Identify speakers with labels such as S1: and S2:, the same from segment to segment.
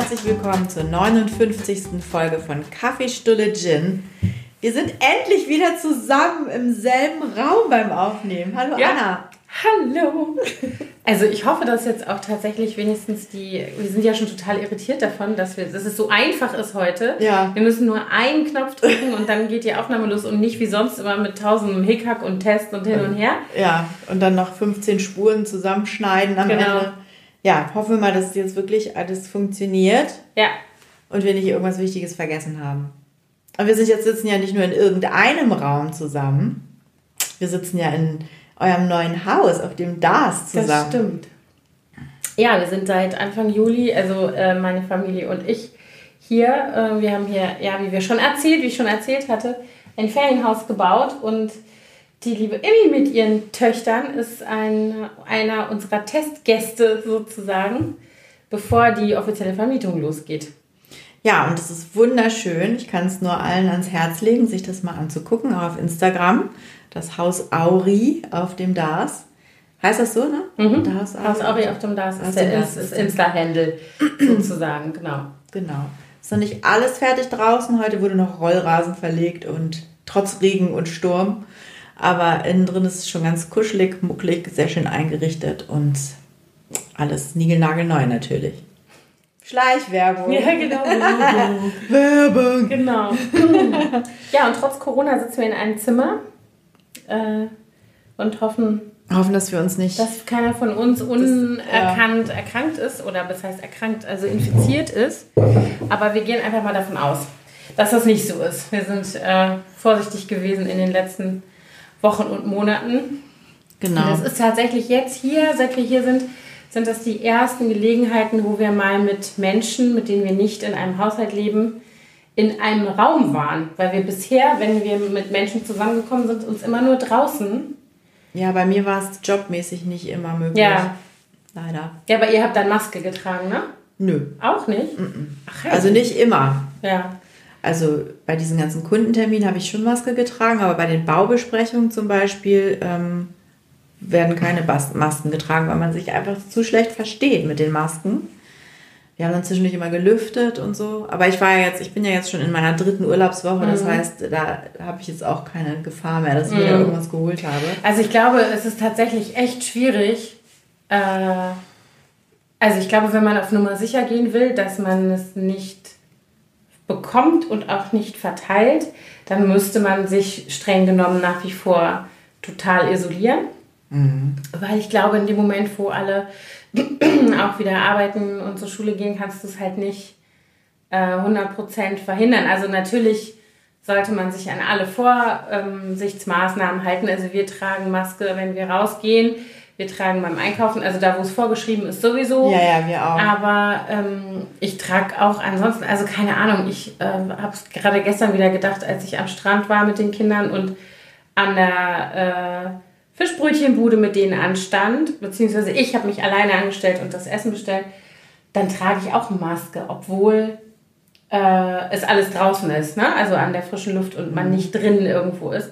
S1: herzlich willkommen zur 59. Folge von Kaffeestulle Gin. Wir sind endlich wieder zusammen im selben Raum beim Aufnehmen. Hallo
S2: Ja.
S1: Anna.
S2: Hallo! Also ich hoffe, dass jetzt auch tatsächlich wenigstens die, wir sind ja schon total irritiert davon, dass, wir, dass es so einfach ist heute.
S1: Ja.
S2: Wir müssen nur einen Knopf drücken und dann geht die Aufnahme los und nicht wie sonst immer mit tausendem Hickhack und Test und hin und her.
S1: Ja, und dann noch 15 Spuren zusammenschneiden am
S2: Genau.
S1: Ende. Ja, hoffen wir mal, dass jetzt wirklich alles funktioniert
S2: Ja,
S1: und wir nicht irgendwas Wichtiges vergessen haben. Und wir sind jetzt sitzen ja nicht nur in irgendeinem Raum zusammen. Wir sitzen ja in eurem neuen Haus, auf dem DAS zusammen.
S2: das stimmt. Ja, wir sind seit Anfang Juli, also äh, meine Familie und ich, hier. Äh, wir haben hier, ja, wie wir schon erzählt, wie ich schon erzählt hatte, ein Ferienhaus gebaut und die liebe Immi mit ihren Töchtern ist ein, einer unserer Testgäste sozusagen, bevor die offizielle Vermietung losgeht.
S1: Ja, und es ist wunderschön. Ich kann es nur allen ans Herz legen, sich das mal anzugucken, auch auf Instagram. Das Haus Auri auf dem DAS. Heißt das so, ne? Mhm. Haus
S2: Auri auf dem Das
S1: Haus
S2: ist der ist Insta-Handle sozusagen, genau.
S1: Genau. Ist noch nicht alles fertig draußen. Heute wurde noch Rollrasen verlegt und trotz Regen und Sturm. Aber innen drin ist es schon ganz kuschelig, mucklig, sehr schön eingerichtet und alles niegelnagelneu natürlich. Schleichwerbung.
S2: Ja, genau.
S1: Werbung.
S2: Genau. ja, und trotz Corona sitzen wir in einem Zimmer äh, und hoffen,
S1: Hoffen, dass wir uns nicht.
S2: dass keiner von uns unerkannt erkrankt ist oder was heißt erkrankt, also infiziert ist. Aber wir gehen einfach mal davon aus, dass das nicht so ist. Wir sind äh, vorsichtig gewesen in den letzten Wochen und Monaten.
S1: genau.
S2: Das ist tatsächlich jetzt hier, seit wir hier sind, sind das die ersten Gelegenheiten, wo wir mal mit Menschen, mit denen wir nicht in einem Haushalt leben, in einem Raum waren. Weil wir bisher, wenn wir mit Menschen zusammengekommen sind, uns immer nur draußen.
S1: Ja, bei mir war es jobmäßig nicht immer möglich.
S2: Ja.
S1: Leider.
S2: Ja, aber ihr habt dann Maske getragen, ne?
S1: Nö.
S2: Auch nicht? Ach, ja.
S1: Also nicht immer.
S2: ja.
S1: Also bei diesen ganzen Kundenterminen habe ich schon Maske getragen, aber bei den Baubesprechungen zum Beispiel ähm, werden keine Bas Masken getragen, weil man sich einfach zu schlecht versteht mit den Masken. Wir haben dann zwischendurch immer gelüftet und so. Aber ich war ja jetzt, ich bin ja jetzt schon in meiner dritten Urlaubswoche, das heißt, da habe ich jetzt auch keine Gefahr mehr, dass ich wieder irgendwas geholt habe.
S2: Also ich glaube, es ist tatsächlich echt schwierig. Äh, also ich glaube, wenn man auf Nummer sicher gehen will, dass man es nicht bekommt und auch nicht verteilt, dann müsste man sich streng genommen nach wie vor total isolieren. Weil ich glaube, in dem Moment, wo alle auch wieder arbeiten und zur Schule gehen, kannst du es halt nicht äh, 100% verhindern. Also natürlich sollte man sich an alle Vorsichtsmaßnahmen halten. Also wir tragen Maske, wenn wir rausgehen. Wir tragen beim Einkaufen, also da, wo es vorgeschrieben ist, sowieso.
S1: Ja, ja, wir auch.
S2: Aber ähm, ich trage auch ansonsten, also keine Ahnung, ich äh, habe es gerade gestern wieder gedacht, als ich am Strand war mit den Kindern und an der äh, Fischbrötchenbude mit denen anstand, beziehungsweise ich habe mich alleine angestellt und das Essen bestellt, dann trage ich auch eine Maske, obwohl äh, es alles draußen ist, ne? also an der frischen Luft und man nicht drinnen irgendwo ist.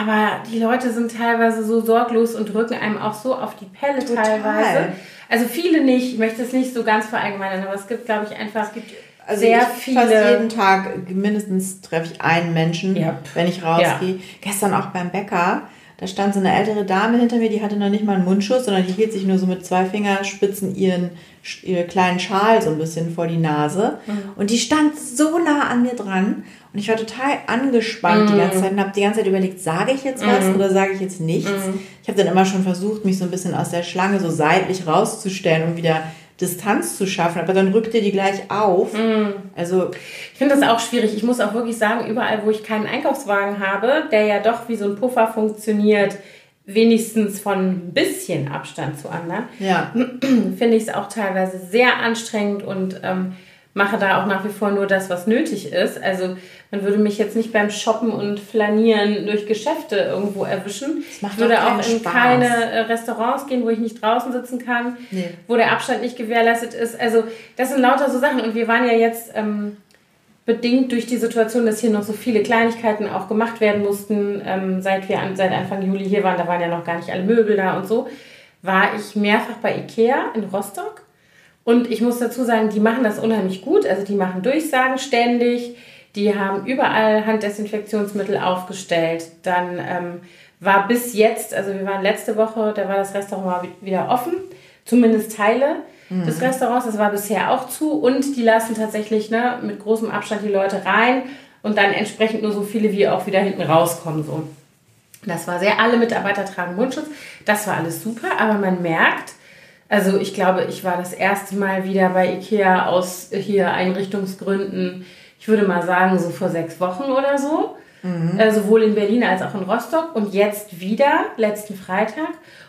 S2: Aber die Leute sind teilweise so sorglos und drücken einem auch so auf die Pelle
S1: Total.
S2: teilweise. Also viele nicht, ich möchte es nicht so ganz verallgemeinern, aber es gibt, glaube ich, einfach
S1: Also
S2: sehr
S1: ich
S2: viele.
S1: Fast jeden Tag mindestens treffe ich einen Menschen,
S2: Ja.
S1: wenn ich rausgehe. Gestern auch beim Bäcker, da stand so eine ältere Dame hinter mir, die hatte noch nicht mal einen Mundschutz, sondern die hielt sich nur so mit zwei Fingerspitzen ihren, ihren kleinen Schal so ein bisschen vor die Nase.
S2: Mhm.
S1: Und die stand so nah an mir dran. Und ich war total angespannt die ganze
S2: Mhm.
S1: Zeit und habe die ganze Zeit überlegt, sage ich jetzt was oder sage ich jetzt nichts.
S2: Mhm.
S1: Ich habe dann immer schon versucht, mich so ein bisschen aus der Schlange so seitlich rauszustellen und wieder Distanz zu schaffen, aber dann rückte die gleich auf.
S2: Mhm.
S1: Also
S2: Ich finde das auch schwierig. Ich muss auch wirklich sagen, überall, wo ich keinen Einkaufswagen habe, der ja doch wie so ein Puffer funktioniert, wenigstens von ein bisschen Abstand zu anderen,
S1: ja,
S2: finde ich es auch teilweise sehr anstrengend und ähm, mache da auch nach wie vor nur das, was nötig ist. Also man würde mich jetzt nicht beim Shoppen und Flanieren durch Geschäfte irgendwo erwischen.
S1: Das macht
S2: ich würde auch in
S1: Spaß.
S2: keine äh, Restaurants gehen, wo ich nicht draußen sitzen kann,
S1: Nee.
S2: wo der Abstand nicht gewährleistet ist. Also das sind lauter so Sachen. Und wir waren ja jetzt ähm, bedingt durch die Situation, dass hier noch so viele Kleinigkeiten auch gemacht werden mussten, ähm, seit wir an, seit Anfang Juli hier waren, da waren ja noch gar nicht alle Möbel da und so, war ich mehrfach bei Ikea in Rostock. Und ich muss dazu sagen, die machen das unheimlich gut. Also die machen Durchsagen ständig. Die haben überall Handdesinfektionsmittel aufgestellt. Dann ähm, war bis jetzt, also wir waren letzte Woche, da war das Restaurant wieder offen, zumindest Teile mhm. des Restaurants. Das war bisher auch zu. Und die lassen tatsächlich ne, mit großem Abstand die Leute rein und dann entsprechend nur so viele, wie auch wieder hinten rauskommen. So. Das war sehr, alle Mitarbeiter tragen Mundschutz. Das war alles super, aber man merkt, also ich glaube, ich war das erste Mal wieder bei Ikea aus hier Einrichtungsgründen, ich würde mal sagen, so vor sechs Wochen oder so. Mhm. Äh, sowohl in Berlin als auch in Rostock und jetzt wieder, letzten Freitag.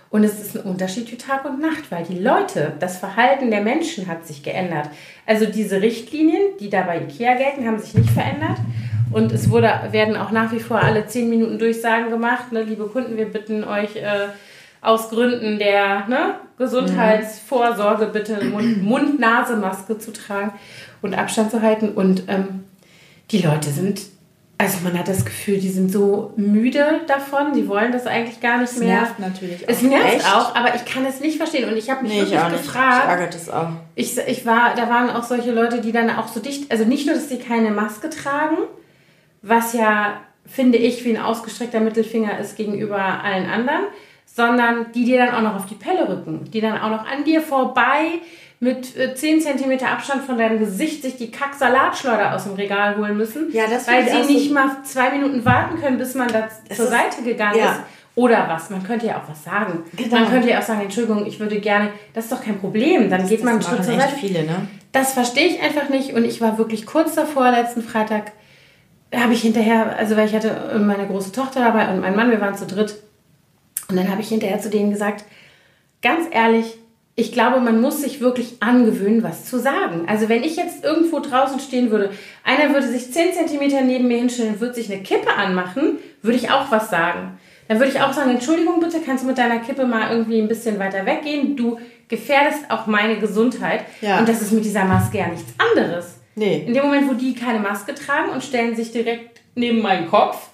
S2: Und es ist ein Unterschied wie Tag und Nacht, weil die Leute, das Verhalten der Menschen hat sich geändert. Also diese Richtlinien, die da bei Ikea gelten, haben sich nicht verändert. Und es wurde, werden auch nach wie vor alle zehn Minuten Durchsagen gemacht. Ne? Liebe Kunden, wir bitten euch äh, aus Gründen der ne, Gesundheitsvorsorge bitte Mund-Nase-Maske zu tragen und Abstand zu halten. Und ähm, die Leute sind, also man hat das Gefühl, die sind so müde davon. Die wollen das eigentlich gar nicht mehr.
S1: Es nervt natürlich
S2: auch. Es nervt Echt? auch, aber ich kann es nicht verstehen. Und ich habe mich nee, wirklich ich gefragt.
S1: Ich ärgert es auch.
S2: Ich, ich war, da waren auch solche Leute, die dann auch so dicht, also nicht nur, dass sie keine Maske tragen, was ja, finde ich, wie ein ausgestreckter Mittelfinger ist gegenüber allen anderen, sondern die dir dann auch noch auf die Pelle rücken, die dann auch noch an dir vorbei mit 10 äh, cm Abstand von deinem Gesicht sich die Kack-Salatschleuder aus dem Regal holen müssen,
S1: ja, das
S2: weil sie nicht so mal zwei Minuten warten können, bis man da zur ist, Seite gegangen ja. ist. Oder was? Man könnte ja auch was sagen. Genau. Man könnte ja auch sagen, Entschuldigung, ich würde gerne, das ist doch kein Problem. Dann das, geht man einen Schritt zur Seite.
S1: Viele, ne?
S2: Das verstehe ich einfach nicht und ich war wirklich kurz davor, letzten Freitag, habe ich hinterher, also weil ich hatte meine große Tochter dabei und mein Mann, wir waren zu dritt. Und dann habe ich hinterher zu denen gesagt, ganz ehrlich, ich glaube, man muss sich wirklich angewöhnen, was zu sagen. Also wenn ich jetzt irgendwo draußen stehen würde, einer würde sich 10 cm neben mir hinstellen und würde sich eine Kippe anmachen, würde ich auch was sagen. Dann würde ich auch sagen, Entschuldigung bitte, kannst du mit deiner Kippe mal irgendwie ein bisschen weiter weggehen? Du gefährdest auch meine Gesundheit. Ja. Und das ist mit dieser Maske ja nichts anderes.
S1: Nee.
S2: In dem Moment, wo die keine Maske tragen und stellen sich direkt neben meinen Kopf,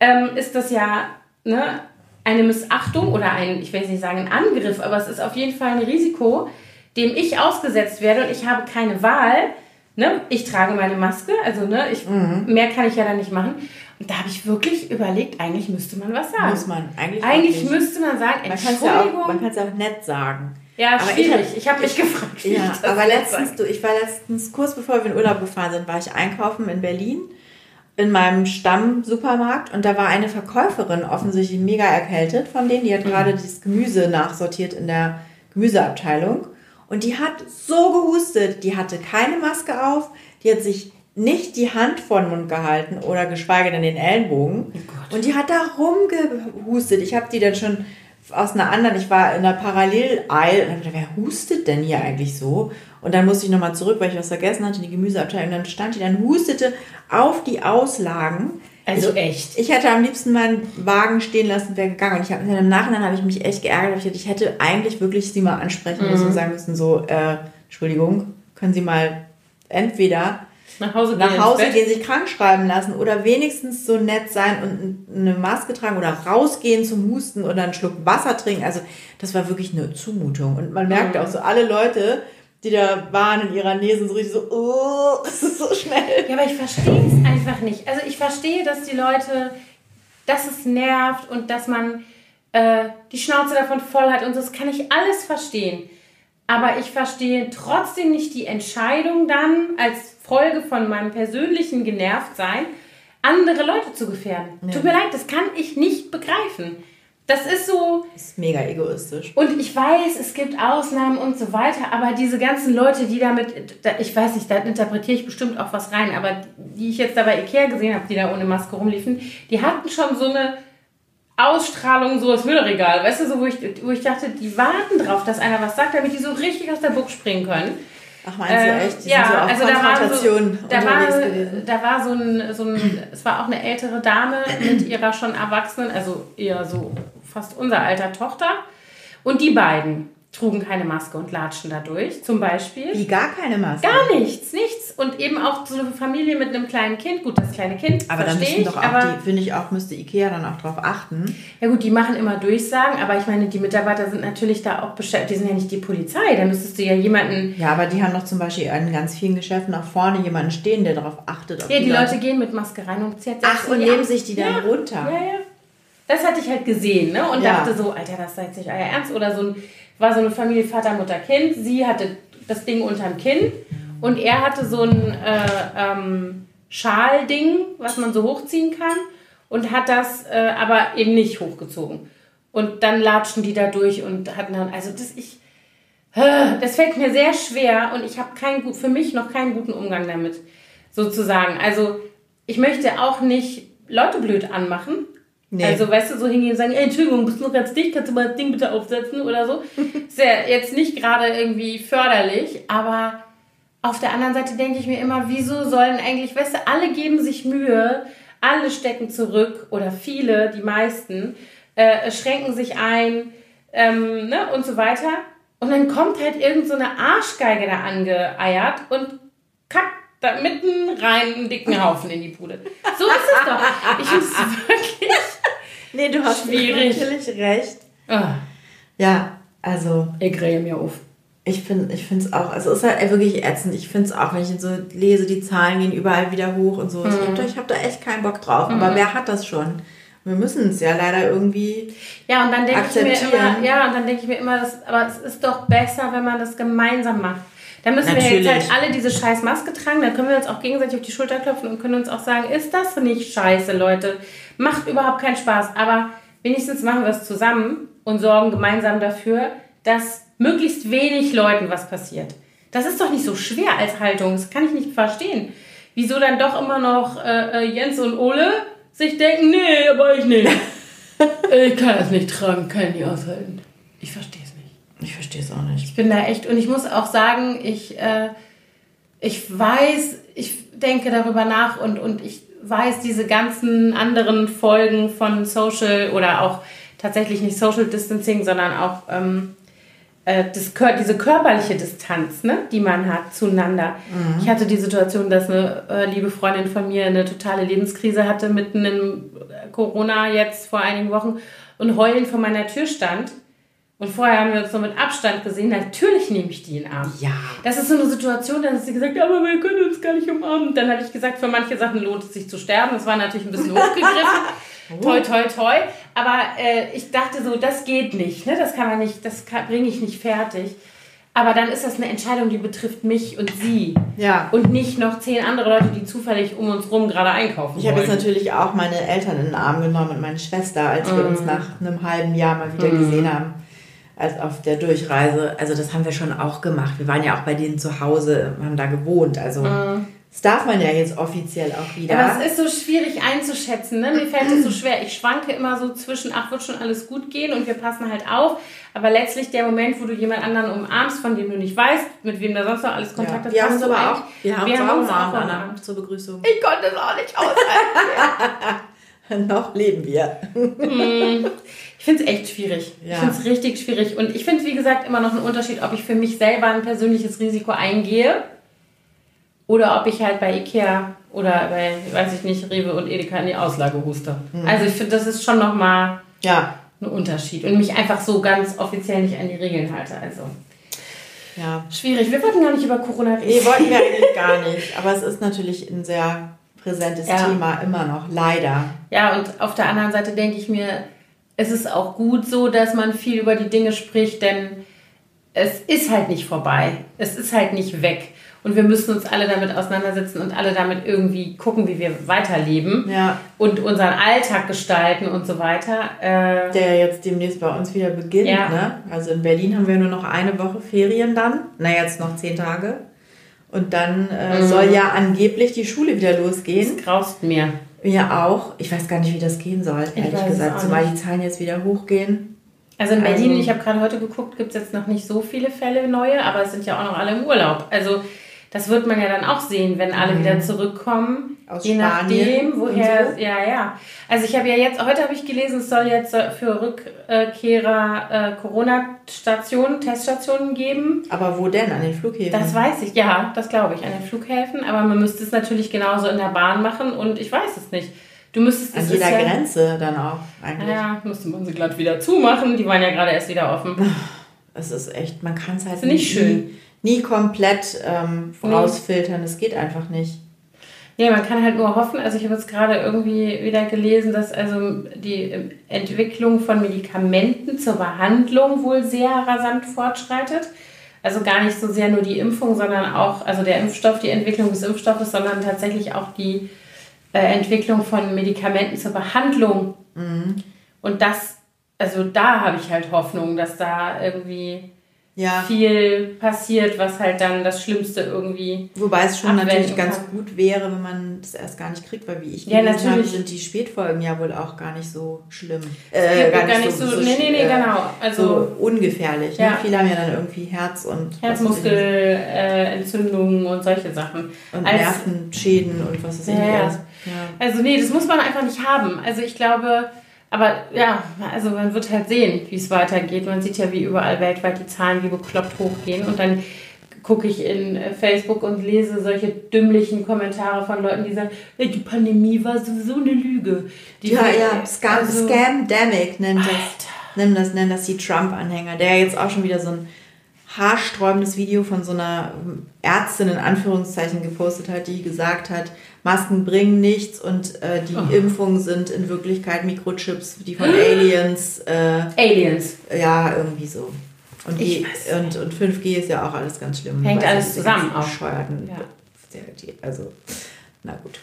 S2: ähm, ist das ja ne, eine Missachtung oder ein, ich will nicht sagen ein Angriff, aber es ist auf jeden Fall ein Risiko, dem ich ausgesetzt werde und ich habe keine Wahl. Ne? Ich trage meine Maske, also ne, ich, mhm. mehr kann ich ja dann nicht machen. Und da habe ich wirklich überlegt, eigentlich müsste man was sagen.
S1: Muss man. Eigentlich,
S2: eigentlich müsste man sagen, Entschuldigung.
S1: Man kann es ja, auch nett sagen.
S2: Ja, aber schwierig. Ich, habe mich gefragt.
S1: Ja, aber letztens, du, ich war letztens, kurz bevor wir in Urlaub gefahren sind, war ich einkaufen in Berlin in meinem Stamm-Supermarkt und da war eine Verkäuferin offensichtlich mega erkältet von denen. Die hat mhm. gerade das Gemüse nachsortiert in der Gemüseabteilung und die hat so gehustet. Die hatte keine Maske auf, die hat sich nicht die Hand vor den Mund gehalten oder geschweige denn den Ellenbogen. Oh und die hat da rumgehustet. Ich habe die dann schon aus einer anderen, ich war in einer Paralleleil und habe gedacht, wer hustet denn hier eigentlich so? Und dann musste ich nochmal zurück, weil ich was vergessen hatte, in die Gemüseabteilung. Und dann stand die, dann hustete auf die Auslagen.
S2: Also
S1: ich,
S2: echt?
S1: Ich hätte am liebsten meinen Wagen stehen lassen, wäre gegangen. Und ich habe im Nachhinein habe ich mich echt geärgert. Ich hätte eigentlich wirklich sie mal ansprechen müssen mhm. und sagen müssen, so, äh, Entschuldigung, können Sie mal entweder
S2: nach Hause gehen,
S1: nach Hause gehen, sich krank schreiben lassen oder wenigstens so nett sein und eine Maske tragen oder rausgehen zum Husten oder einen Schluck Wasser trinken. Also das war wirklich eine Zumutung. Und man merkte mhm. auch so, alle Leute, die da waren in ihrer Nähe, sind so richtig so, oh, es ist so schnell.
S2: Ja, aber ich verstehe es einfach nicht. Also ich verstehe, dass die Leute, dass es nervt und dass man äh, die Schnauze davon voll hat und so, das kann ich alles verstehen. Aber ich verstehe trotzdem nicht die Entscheidung dann als Folge von meinem persönlichen Genervtsein, andere Leute zu gefährden. Ja. Tut mir leid, das kann ich nicht begreifen. Das ist so.
S1: Das ist mega egoistisch.
S2: Und ich weiß, es gibt Ausnahmen und so weiter, aber diese ganzen Leute, die damit, ich weiß nicht, da interpretiere ich bestimmt auch was rein, aber die ich jetzt da bei Ikea gesehen habe, die da ohne Maske rumliefen, die hatten schon so eine Ausstrahlung, so als Müllregal, weißt du, so wo ich, wo ich dachte, die warten drauf, dass einer was sagt, damit die so richtig aus der Buch springen können.
S1: Ach, meinst du echt?
S2: Die ja, sind so also da war, so, da, war, da war so ein, so ein, es war auch eine ältere Dame mit ihrer schon erwachsenen, also eher so fast unser alter Tochter. Und die beiden trugen keine Maske und latschen dadurch, zum Beispiel.
S1: Wie gar keine Maske?
S2: Gar nichts, nichts. und eben auch so eine Familie mit einem kleinen Kind. Gut, das kleine Kind
S1: Aber da müssen
S2: ich,
S1: doch auch die, finde ich auch, müsste Ikea dann auch drauf achten.
S2: ja gut, die machen immer Durchsagen, aber ich meine, die Mitarbeiter sind natürlich da auch beschäftigt. Die sind ja nicht die Polizei. Da müsstest du ja jemanden.
S1: Ja, aber die haben doch zum Beispiel in ganz vielen Geschäften auch vorne jemanden stehen, der darauf achtet. ob
S2: Ja, die Leute gehen mit Maske rein und ziehen
S1: Ach, und nehmen sich die dann
S2: ja.
S1: runter.
S2: Ja, ja. Das hatte ich halt gesehen, ne? Und
S1: Ja.
S2: dachte so, Alter, das sei jetzt nicht euer Ernst. Oder so ein, war so eine Familie Vater, Mutter, Kind. Sie hatte das Ding unterm Kinn und er hatte so ein äh, ähm, Schalding, was man so hochziehen kann und hat das äh, aber eben nicht hochgezogen. Und dann latschen die da durch und hatten dann, also das ich, das fällt mir sehr schwer und ich habe keinen für mich noch keinen guten Umgang damit, sozusagen. Also ich möchte auch nicht Leute blöd anmachen.
S1: Nee.
S2: Also, weißt du, so hingehen und sagen, ey, Entschuldigung, bist du noch ganz dicht, kannst du mal das Ding bitte aufsetzen oder so. Ist ja jetzt nicht gerade irgendwie förderlich, aber auf der anderen Seite denke ich mir immer, wieso sollen eigentlich, weißt du, alle geben sich Mühe, alle stecken zurück oder viele, die meisten, äh, schränken sich ein ähm, ne, und so weiter. Und dann kommt halt irgend so eine Arschgeige da angeeiert und kackt da mitten rein einen dicken Haufen in die Bude. So ist es doch. Ich finde es wirklich.
S1: Nee, du hast
S2: Schwierig.
S1: natürlich recht.
S2: Ah,
S1: Ja, also
S2: ich rege mir auf.
S1: ich finde ich es auch, also es ist halt wirklich ätzend. Ich finde es auch, wenn ich so lese, die Zahlen gehen überall wieder hoch und so. Ich habe da, hab da echt keinen Bock drauf. Aber wer hat das schon? Wir müssen es ja leider irgendwie.
S2: Ja, und dann denke ich mir immer, ja, und dann denke ich mir immer, das, aber es ist doch besser, wenn man das gemeinsam macht. Dann müssen wir
S1: Natürlich.
S2: jetzt halt alle diese scheiß Maske tragen, dann können wir uns auch gegenseitig auf die Schulter klopfen und können uns auch sagen, ist das nicht scheiße, Leute? Macht überhaupt keinen Spaß. Aber wenigstens machen wir es zusammen und sorgen gemeinsam dafür, dass möglichst wenig Leuten was passiert. Das ist doch nicht so schwer als Haltung, das kann ich nicht verstehen. Wieso dann doch immer noch äh, äh, Jens und Ole sich denken, nee, aber ich nicht. Ich kann es nicht tragen, kann ich nicht aushalten. Ich verstehe.
S1: Ich verstehe es auch nicht.
S2: Ich bin da echt, und ich muss auch sagen, ich, äh, ich weiß, ich denke darüber nach und, und ich weiß diese ganzen anderen Folgen von Social oder auch tatsächlich nicht Social Distancing, sondern auch ähm, äh, das, diese körperliche Distanz, ne, die man hat zueinander. Ich hatte die Situation, dass eine äh, liebe Freundin von mir eine totale Lebenskrise hatte, mitten in äh, Corona jetzt vor einigen Wochen und heulend vor meiner Tür stand. Und vorher haben wir uns so mit Abstand gesehen. Natürlich nehme ich die in den Arm.
S1: Ja.
S2: Das ist so eine Situation, dann hat sie gesagt, aber wir können uns gar nicht umarmen. Dann habe ich gesagt, für manche Sachen lohnt es sich zu sterben. Das war natürlich ein bisschen hochgegriffen. toi, toi, toi. Aber äh, ich dachte so, das geht nicht. Ne? Das kann man nicht, das bringe ich nicht fertig. Aber dann ist das eine Entscheidung, die betrifft mich und sie.
S1: Ja.
S2: Und nicht noch zehn andere Leute, die zufällig um uns rum gerade einkaufen
S1: Ich habe jetzt natürlich auch meine Eltern in den Arm genommen und meine Schwester, als wir uns nach einem halben Jahr mal wieder gesehen haben. Als auf der Durchreise. Also das haben wir schon auch gemacht. Wir waren ja auch bei denen zu Hause, haben da gewohnt. Also das darf man ja jetzt offiziell auch wieder.
S2: Aber es ist so schwierig einzuschätzen. Ne? Mir fällt es so schwer. Ich schwanke immer so zwischen, ach, wird schon alles gut gehen und wir passen halt auf. Aber letztlich der Moment, wo du jemand anderen umarmst, von dem du nicht weißt, mit wem da sonst noch alles Kontakt
S1: ja.
S2: hat,
S1: Wir haben
S2: hast du
S1: aber auch, wir haben
S2: wir
S1: uns
S2: haben
S1: auch
S2: uns auch
S1: umarmt, zur Begrüßung.
S2: Ich konnte es auch nicht aushalten.
S1: Noch leben wir.
S2: Ich finde es echt schwierig. Ich
S1: Ja.
S2: finde es richtig schwierig. Und ich finde es, wie gesagt, immer noch ein Unterschied, ob ich für mich selber ein persönliches Risiko eingehe oder ob ich halt bei Ikea oder bei, weiß ich nicht, Rewe und Edeka in die Auslage huste.
S1: Mhm.
S2: Also ich finde, das ist schon nochmal
S1: Ja,
S2: ein Unterschied. Und mich einfach so ganz offiziell nicht an die Regeln halte. Also
S1: ja.
S2: schwierig. Wir wollten gar nicht über Corona reden.
S1: Nee, wollten wir eigentlich gar nicht. Aber es ist natürlich ein sehr präsentes
S2: Ja.
S1: Thema immer noch, leider.
S2: Ja, und auf der anderen Seite denke ich mir, es ist auch gut so, dass man viel über die Dinge spricht, denn es ist halt nicht vorbei. Es ist halt nicht weg. Und wir müssen uns alle damit auseinandersetzen und alle damit irgendwie gucken, wie wir weiterleben
S1: Ja,
S2: und unseren Alltag gestalten und so weiter. Äh,
S1: der jetzt demnächst bei uns wieder beginnt.
S2: Ja.
S1: Ne? Also in Berlin haben wir nur noch eine Woche Ferien dann. Na, jetzt noch zehn Tage. Und dann äh,
S2: Mhm.
S1: soll ja angeblich die Schule wieder losgehen.
S2: es graust mir.
S1: Mir auch. Ich weiß gar nicht, wie das gehen soll,
S2: Ich
S1: ehrlich gesagt. Zumal die Zahlen jetzt wieder hochgehen.
S2: Also in Berlin,
S1: Also-
S2: ich habe gerade heute geguckt, gibt es jetzt noch nicht so viele Fälle neue, aber es sind ja auch noch alle im Urlaub. Also das wird man ja dann auch sehen, wenn alle wieder zurückkommen.
S1: aus
S2: Je
S1: Spanien.
S2: nachdem, woher,
S1: und
S2: ja, ja. Also ich habe ja jetzt, heute habe ich gelesen, es soll jetzt für Rückkehrer äh, Corona-Stationen, Teststationen geben.
S1: So. Aber wo denn? An den Flughäfen?
S2: Das weiß ich, ja, das glaube ich, an den Flughäfen. Aber man müsste es natürlich genauso in der Bahn machen und ich weiß es nicht. Du müsstest
S1: An jeder
S2: ja,
S1: Grenze dann auch eigentlich.
S2: Ja, müsste man sie glatt wieder zumachen. Die waren ja gerade erst wieder offen.
S1: Es ist echt, man kann es halt
S2: Ist nicht schön.
S1: Nie, komplett ähm, rausfiltern. Es geht einfach nicht.
S2: Ja, man kann halt nur hoffen, also ich habe jetzt gerade irgendwie wieder gelesen, dass also die Entwicklung von Medikamenten zur Behandlung wohl sehr rasant fortschreitet. Also gar nicht so sehr nur die Impfung, sondern auch, also der Impfstoff, die Entwicklung des Impfstoffes, sondern tatsächlich auch die äh, Entwicklung von Medikamenten zur Behandlung. Und das, also da habe ich halt Hoffnung, dass da irgendwie
S1: Ja,
S2: viel passiert, was halt dann das Schlimmste irgendwie
S1: wobei es schon natürlich ganz
S2: kann.
S1: gut wäre, wenn man das erst gar nicht kriegt, weil wie ich
S2: Ja,
S1: gelesen habe,
S2: natürlich.
S1: sind die Spätfolgen ja wohl auch gar nicht so schlimm. Äh,
S2: gar nicht so, nee, nee, nee,
S1: äh,
S2: genau. Also
S1: so ungefährlich.
S2: Ja.
S1: Ne? Viele haben ja dann irgendwie Herz und
S2: Herzmuskelentzündungen und solche Sachen.
S1: und
S2: Als-
S1: Nervenschäden und was ist
S2: Ja. Ja. Also nee, das muss man einfach nicht haben. Also ich glaube, aber ja, also man wird halt sehen, wie es weitergeht. Man sieht ja, wie überall weltweit die Zahlen wie bekloppt hochgehen und dann gucke ich in äh, Facebook und lese solche dümmlichen Kommentare von Leuten, die sagen, "Ja, die Pandemie war sowieso eine Lüge. Die
S1: Ja, ja, Scam,
S2: also-
S1: Scamdemic nennt das, nennt das, nennen das die Trump-Anhänger, der jetzt auch schon wieder so ein haarsträubendes Video von so einer Ärztin in Anführungszeichen gepostet hat, die gesagt hat, Masken bringen nichts und äh, die
S2: Oh.
S1: Impfungen sind in Wirklichkeit Mikrochips, die von Aliens, äh,
S2: Aliens.
S1: ja, irgendwie so. Und, die, und, und 5G ist ja auch alles ganz schlimm.
S2: Hängt alles zusammen auch.
S1: Bescheuerten,
S2: Ja.
S1: Also, na gut.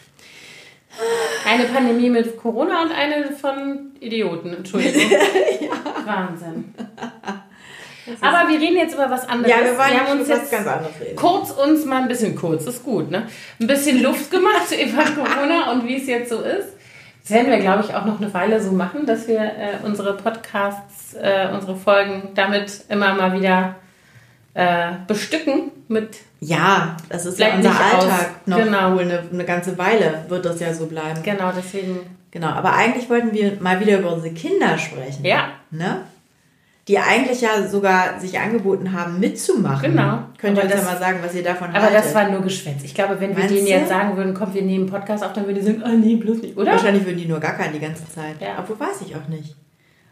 S2: Eine Pandemie mit Corona und eine von Idioten, Entschuldigung. Wahnsinn. Aber wir reden jetzt über was anderes.
S1: Ja, wir wollen
S2: haben uns jetzt
S1: ganz anderes reden.
S2: kurz uns mal ein bisschen kurz, ist gut, ne? Ein bisschen Luft gemacht über Corona und wie es jetzt so ist. Das werden wir, glaube ich, auch noch eine Weile so machen, dass wir äh, unsere Podcasts, äh, unsere Folgen damit immer mal wieder äh, bestücken mit
S1: Ja, das ist ja unser
S2: nicht aus.
S1: Alltag noch
S2: Genau.
S1: wohl eine, eine ganze Weile wird das ja so bleiben.
S2: genau deswegen.
S1: Genau, aber eigentlich wollten wir mal wieder über unsere Kinder sprechen.
S2: Ja.
S1: Ne? Die eigentlich ja sogar sich angeboten haben, mitzumachen.
S2: Genau.
S1: Könnt ihr
S2: Aber
S1: uns ja mal sagen, was ihr davon
S2: Aber
S1: haltet?
S2: das war nur Geschwätz. Ich glaube, wenn wir
S1: Meinst
S2: denen
S1: du?
S2: jetzt sagen würden, komm, wir nehmen Podcast auf, dann würden die sagen, ah nee, bloß nicht, oder?
S1: Wahrscheinlich würden die nur gackern die ganze Zeit.
S2: Ja.
S1: Obwohl weiß ich auch nicht.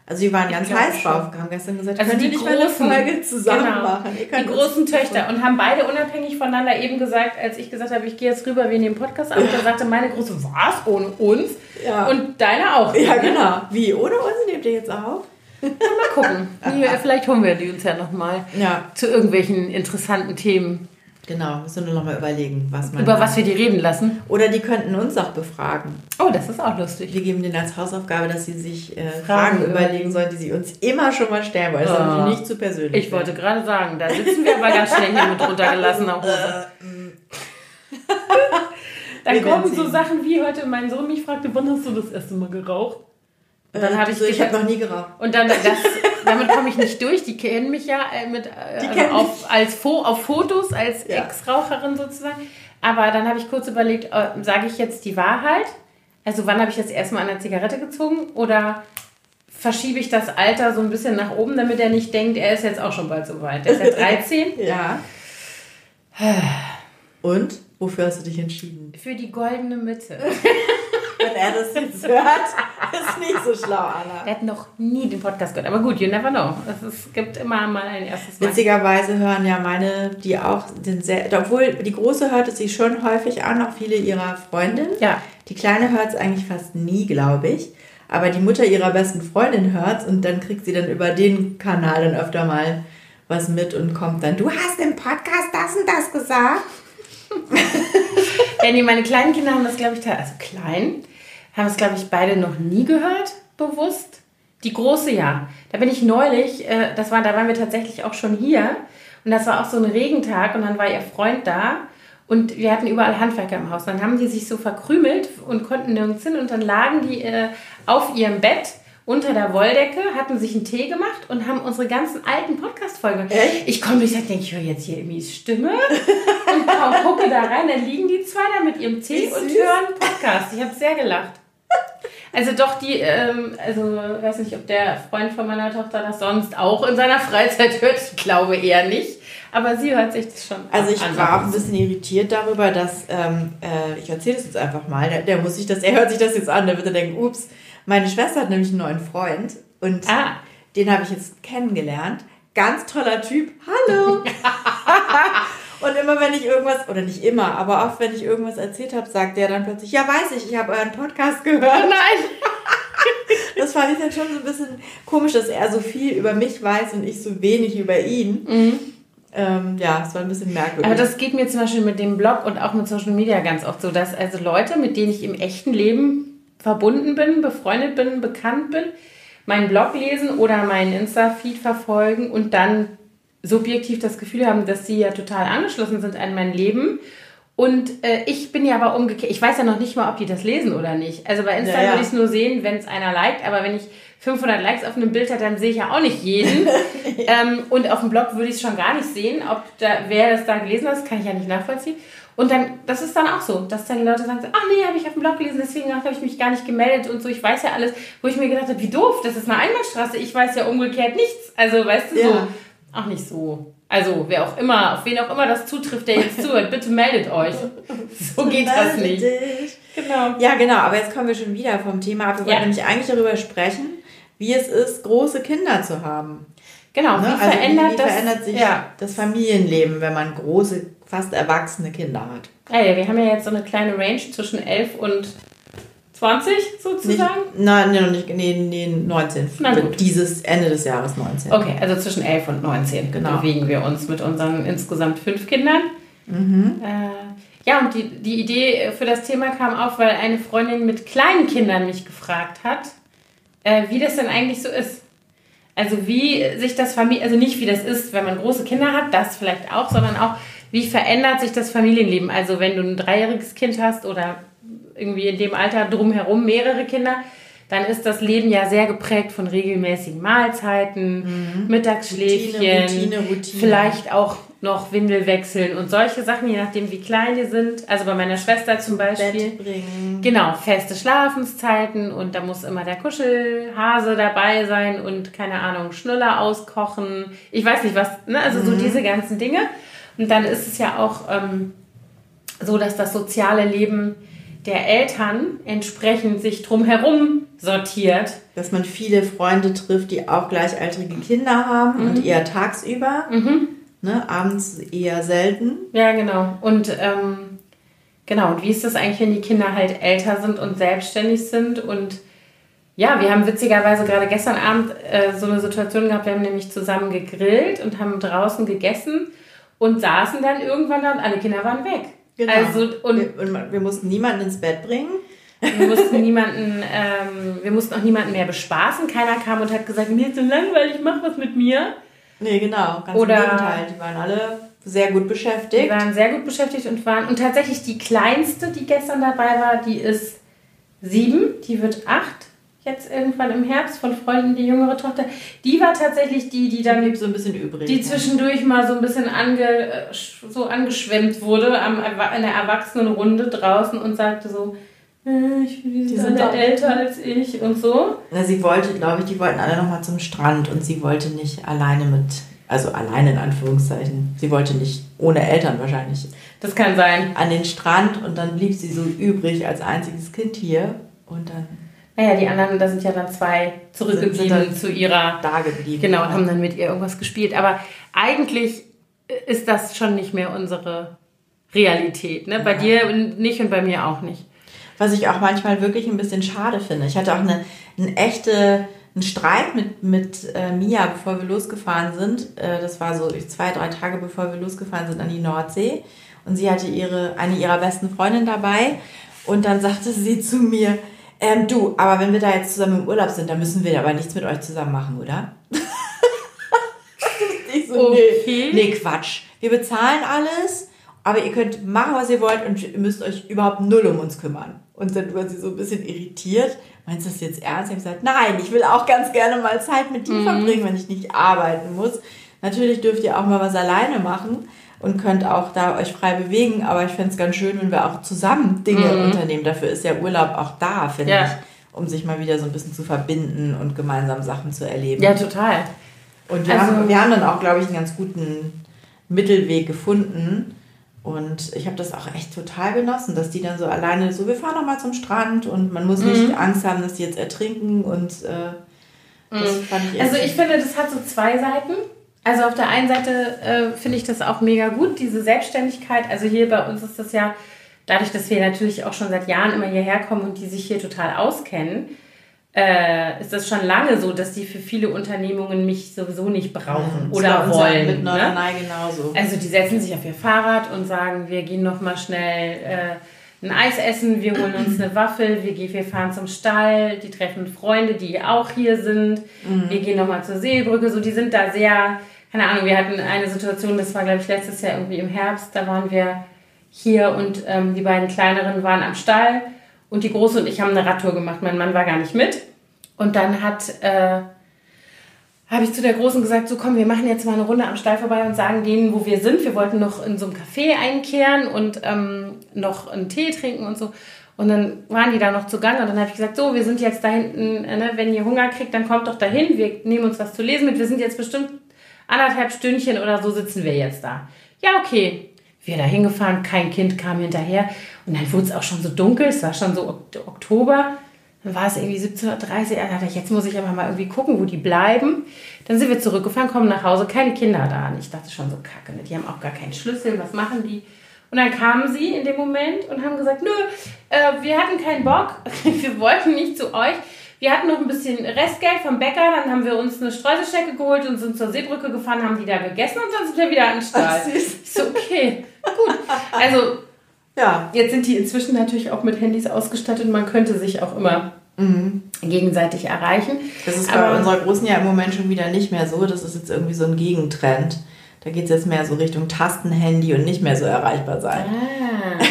S1: Also die waren ganz
S2: glaube
S1: heiß drauf, haben gestern gesagt,
S2: Also
S1: könnt ihr
S2: die
S1: nicht mal eine
S2: großen,
S1: Folge zusammen
S2: genau,
S1: machen.
S2: Die großen Töchter und haben beide unabhängig voneinander eben gesagt, als ich gesagt habe, ich gehe jetzt rüber, wir nehmen Podcast auf, da sagte meine große, was, ohne uns?
S1: Ja.
S2: Und deine auch.
S1: ja,
S2: ne?
S1: genau. Wie, ohne uns nehmt ihr jetzt auf?
S2: Mal gucken. Vielleicht holen wir die uns ja nochmal
S1: Ja,
S2: zu irgendwelchen interessanten Themen,
S1: genau. Müssen wir nur noch mal überlegen, was man...
S2: über was wir die reden lassen.
S1: Oder die könnten uns auch befragen.
S2: Oh, das ist auch lustig.
S1: Wir geben denen als Hausaufgabe, dass sie sich äh, Fragen,
S2: Fragen
S1: überlegen sollen, die sie uns immer schon mal stellen wollen. Das ist
S2: Ah.
S1: natürlich nicht zu persönlich.
S2: Ich wollte gerade sagen, da sitzen wir aber ganz schnell hier mit runtergelassener Hose. Dann
S1: Wir
S2: kommen so. Sachen wie heute mein Sohn mich fragte, wann hast du das erste Mal geraucht? Und dann
S1: äh,
S2: habe ich
S1: so, ich habe noch nie geraucht.
S2: Und dann, das, damit komme ich nicht durch. Die kennen mich ja äh, mit, äh,
S1: Die
S2: also auf, als Fo auf Fotos, als
S1: Ja.
S2: Ex-Raucherin sozusagen. Aber dann habe ich kurz überlegt, äh, sage ich jetzt die Wahrheit? Also wann habe ich das erste Mal an der Zigarette gezogen? Oder verschiebe ich das Alter so ein bisschen nach oben, damit er nicht denkt, er ist jetzt auch schon bald so weit. Der ist ja 13.
S1: Ja. Und? Wofür hast du dich entschieden?
S2: Für die goldene Mitte.
S1: Wenn er das jetzt hört, ist nicht so schlau, Anna.
S2: Er hat noch nie den Podcast gehört. Aber gut, you never know. Es gibt immer mal ein erstes Mal.
S1: Witzigerweise hören ja meine, die auch den sehr, obwohl die Große hört es sich schon häufig an, auch viele ihrer Freundinnen.
S2: Ja.
S1: Die Kleine hört es eigentlich fast nie, glaube ich. Aber die Mutter ihrer besten Freundin hört und dann kriegt sie dann über den Kanal dann öfter mal was mit und kommt dann, du hast im Podcast das und das gesagt.
S2: Ja, nee, meine kleinen Kinder haben das, glaube ich, also klein, haben es, glaube ich, beide noch nie gehört, bewusst. Die große ja. Da bin ich neulich, äh, das war, da waren wir tatsächlich auch schon hier. Und das war auch so ein Regentag und dann war ihr Freund da. Und wir hatten überall Handwerker im Haus. Dann haben die sich so verkrümelt und konnten nirgends hin. Und dann lagen die äh, auf ihrem Bett unter der Wolldecke, hatten sich einen Tee gemacht und haben unsere ganzen alten Podcast-Folgen. Ich komme durch, denke ich, höre jetzt hier Emmys Stimme. und gucke da rein, dann liegen die zwei da mit ihrem Tee und hören Podcast. Ich habe sehr gelacht. Also doch die, ähm, also weiß nicht, ob der Freund von meiner Tochter das sonst auch in seiner Freizeit hört. Ich glaube eher nicht. Aber sie hört sich das schon
S1: Also ich an. war auch ein bisschen irritiert darüber, dass, ähm, äh, ich erzähle das jetzt einfach mal, der, der, muss sich das, er hört sich das jetzt an, der wird dann denken, ups, meine Schwester hat nämlich einen neuen Freund und ah. den habe ich jetzt kennengelernt. Ganz toller Typ. Hallo! Und immer wenn ich irgendwas, oder nicht immer, aber oft wenn ich irgendwas erzählt habe, sagt der dann plötzlich, ja weiß ich, ich habe euren Podcast gehört. Oh nein! das fand ich dann schon so ein bisschen komisch, dass er so viel über mich weiß und ich so wenig über ihn. Mhm. Ähm, ja, es war ein bisschen merkwürdig.
S2: Aber das geht mir zum Beispiel mit dem Blog und auch mit Social Media ganz oft so, dass also Leute, mit denen ich im echten Leben verbunden bin, befreundet bin, bekannt bin, meinen Blog lesen oder meinen Insta-Feed verfolgen und dann subjektiv das Gefühl haben, dass sie ja total angeschlossen sind an mein Leben. Und äh, ich bin ja aber umgekehrt. Ich weiß ja noch nicht mal, ob die das lesen oder nicht. Also bei Insta ja, ja. würde ich es nur sehen, wenn es einer liked. Aber wenn ich 500 Likes auf einem Bild habe, dann sehe ich ja auch nicht jeden. ähm, und auf dem Blog würde ich es schon gar nicht sehen. Ob da, wer das da gelesen hat, kann ich ja nicht nachvollziehen. Und dann, das ist dann auch so, dass dann die Leute sagen, ach nee, habe ich auf dem Blog gelesen, deswegen habe ich mich gar nicht gemeldet und so. Ich weiß ja alles, wo ich mir gedacht habe, wie doof, das ist eine Einbahnstraße. Ich weiß ja umgekehrt nichts. Also, weißt du, ja. so auch nicht so. Also, wer auch immer, auf wen auch immer das zutrifft, der jetzt zuhört, bitte meldet euch. So geht das nicht.
S1: Dich. Genau. Ja, genau, aber jetzt kommen wir schon wieder vom Thema ab. Wir ja. wollten nämlich eigentlich darüber sprechen, wie es ist, große Kinder zu haben. Genau, ne? wie, also verändert, wie, wie verändert sich ja. das Familienleben, wenn man große, fast erwachsene Kinder hat?
S2: Ja, ja, wir haben ja jetzt so eine kleine Range zwischen 11 und 20 sozusagen?
S1: Nicht, nein, nee, noch nicht, nee, nee, 19. Na gut. Dieses Ende des Jahres 19.
S2: Okay, also zwischen 11 und 19 genau. bewegen wir uns mit unseren insgesamt fünf Kindern. Mhm. Äh, ja, und die, die Idee für das Thema kam auf, weil eine Freundin mit kleinen Kindern mich gefragt hat, äh, wie das denn eigentlich so ist. Also wie sich das Familie, also nicht wie das ist, wenn man große Kinder hat, das vielleicht auch, sondern auch, wie verändert sich das Familienleben? Also wenn du ein dreijähriges Kind hast oder irgendwie in dem Alter drumherum mehrere Kinder, dann ist das Leben ja sehr geprägt von regelmäßigen Mahlzeiten, mhm. Mittagsschläfchen, Routine, Routine, Routine. vielleicht auch noch Windel wechseln und solche Sachen, je nachdem wie klein die sind. Also bei meiner Schwester zum Beispiel. Bett bringen. Genau, feste Schlafenszeiten und da muss immer der Kuschelhase dabei sein und keine Ahnung, Schnuller auskochen. Ich weiß nicht was, ne? also mhm. so diese ganzen Dinge. Und dann ist es ja auch ähm, so, dass das soziale Leben der Eltern entsprechend sich drumherum sortiert.
S1: Dass man viele Freunde trifft, die auch gleichaltrige Kinder haben mhm. und eher tagsüber. Mhm. Ne, abends eher selten.
S2: Ja, genau. Und ähm, genau, und wie ist das eigentlich, wenn die Kinder halt älter sind und selbstständig sind? Und ja, wir haben witzigerweise gerade gestern Abend äh, so eine Situation gehabt, wir haben nämlich zusammen gegrillt und haben draußen gegessen und saßen dann irgendwann da und alle Kinder waren weg.
S1: Genau. Also, und wir, und wir mussten niemanden ins Bett bringen.
S2: Wir mussten niemanden, ähm, wir mussten auch niemanden mehr bespaßen. Keiner kam und hat gesagt, mir ist so langweilig, mach was mit mir.
S1: Nee, genau, ganz Oder, im Gegenteil. Die waren alle sehr gut beschäftigt.
S2: Die waren sehr gut beschäftigt und waren, und tatsächlich die kleinste, die gestern dabei war, die ist sieben, die wird acht jetzt irgendwann im Herbst von Freunden, die jüngere Tochter, die war tatsächlich die, die dann die so ein bisschen übrig. Die zwischendurch mal so ein bisschen ange, so angeschwemmt wurde am, in der Erwachsenenrunde draußen und sagte so, äh, ich, die, die sind alle älter als ich und so.
S1: Na, sie wollte, glaube ich, die wollten alle nochmal zum Strand und sie wollte nicht alleine mit, also alleine in Anführungszeichen, sie wollte nicht ohne Eltern wahrscheinlich.
S2: Das kann sein.
S1: An den Strand und dann blieb sie so übrig als einziges Kind hier und dann
S2: naja, die anderen, da sind ja dann zwei zurückgeblieben zu ihrer. Da geblieben. Genau, und haben dann mit ihr irgendwas gespielt. Aber eigentlich ist das schon nicht mehr unsere Realität. Ne? Bei dir nicht und bei mir auch nicht.
S1: Was ich auch manchmal wirklich ein bisschen schade finde. Ich hatte auch eine, eine echte einen Streit mit, mit äh, Mia, bevor wir losgefahren sind. Äh, das war so zwei, drei Tage bevor wir losgefahren sind an die Nordsee. Und sie hatte ihre, eine ihrer besten Freundinnen dabei. Und dann sagte sie zu mir, ähm, du, aber wenn wir da jetzt zusammen im Urlaub sind, dann müssen wir aber nichts mit euch zusammen machen, oder? ich so, okay. nee, nee, Quatsch. Wir bezahlen alles, aber ihr könnt machen, was ihr wollt und ihr müsst euch überhaupt null um uns kümmern. Und dann war sie so ein bisschen irritiert. Meinst du das jetzt ernst? Ich habe gesagt, nein, ich will auch ganz gerne mal Zeit mit dir mhm. verbringen, wenn ich nicht arbeiten muss. Natürlich dürft ihr auch mal was alleine machen. Und könnt auch da euch frei bewegen. Aber ich fände es ganz schön, wenn wir auch zusammen Dinge mhm. unternehmen. Dafür ist ja Urlaub auch da, finde ja. ich, um sich mal wieder so ein bisschen zu verbinden und gemeinsam Sachen zu erleben.
S2: Ja, total.
S1: Und wir, also, haben, wir haben dann auch, glaube ich, einen ganz guten Mittelweg gefunden. Und ich habe das auch echt total genossen, dass die dann so alleine so, wir fahren nochmal zum Strand und man muss nicht mhm. Angst haben, dass die jetzt ertrinken und äh,
S2: das mhm. fand ich Also ich finde, das hat so zwei Seiten. Also auf der einen Seite äh, finde ich das auch mega gut, diese Selbstständigkeit. Also hier bei uns ist das ja, dadurch, dass wir natürlich auch schon seit Jahren immer hierher kommen und die sich hier total auskennen, äh, ist das schon lange so, dass die für viele Unternehmungen mich sowieso nicht brauchen ja, oder wollen. Mit Norderney ne? genauso. Also die setzen sich auf ihr Fahrrad und sagen, wir gehen noch mal schnell äh, ein Eis essen, wir holen uns eine Waffel, wir, gehen, wir fahren zum Stall, die treffen Freunde, die auch hier sind, mhm. wir gehen noch mal zur Seebrücke. So, die sind da sehr keine Ahnung, wir hatten eine Situation, das war, glaube ich, letztes Jahr irgendwie im Herbst, da waren wir hier und ähm, die beiden kleineren waren am Stall und die große und ich haben eine Radtour gemacht. Mein Mann war gar nicht mit. Und dann hat, äh, habe ich zu der Großen gesagt, so komm, wir machen jetzt mal eine Runde am Stall vorbei und sagen denen, wo wir sind. Wir wollten noch in so einem Café einkehren und ähm, noch einen Tee trinken und so. Und dann waren die da noch zu Gang und dann habe ich gesagt, so, wir sind jetzt da hinten, äh, ne, wenn ihr Hunger kriegt, dann kommt doch dahin, wir nehmen uns was zu lesen mit. Wir sind jetzt bestimmt anderthalb Stündchen oder so sitzen wir jetzt da. Ja, okay. Wir da hingefahren, kein Kind kam hinterher. Und dann wurde es auch schon so dunkel, es war schon so Oktober. Dann war es irgendwie 17.30 Uhr. Dachte ich, jetzt muss ich aber mal irgendwie gucken, wo die bleiben. Dann sind wir zurückgefahren, kommen nach Hause, keine Kinder da. Und ich dachte schon so, kacke, ne? die haben auch gar keinen Schlüssel, was machen die? Und dann kamen sie in dem Moment und haben gesagt, nö, äh, wir hatten keinen Bock, wir wollten nicht zu euch. Wir hatten noch ein bisschen Restgeld vom Bäcker, dann haben wir uns eine Streuselstecke geholt und sind zur Seebrücke gefahren, haben die da gegessen und dann sind wir wieder an den Stall. Ach, ich so, okay, gut. Also, ja. jetzt sind die inzwischen natürlich auch mit Handys ausgestattet. Man könnte sich auch immer mhm. gegenseitig erreichen.
S1: Das ist bei Aber, unserer Großen ja im Moment schon wieder nicht mehr so. Das ist jetzt irgendwie so ein Gegentrend. Da geht es jetzt mehr so Richtung Tastenhandy und nicht mehr so erreichbar sein.
S2: Ah.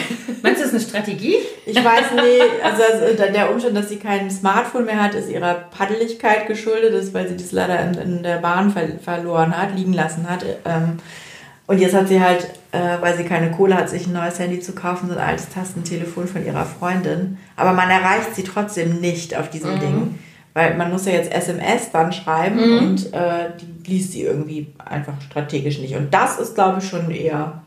S2: Meinst du, das ist eine Strategie?
S1: Ich weiß nicht. Also, also, der Umstand, dass sie kein Smartphone mehr hat, ist ihrer Paddeligkeit geschuldet, ist, weil sie das leider in, in der Bahn ver verloren hat, liegen lassen hat. Ähm, und jetzt hat sie halt, äh, weil sie keine Kohle hat, sich ein neues Handy zu kaufen, so ein altes Tastentelefon von ihrer Freundin. Aber man erreicht sie trotzdem nicht auf diesem mhm. Ding. Weil man muss ja jetzt SMS dann schreiben mhm. und äh, die liest sie irgendwie einfach strategisch nicht. Und das ist, glaube ich, schon eher,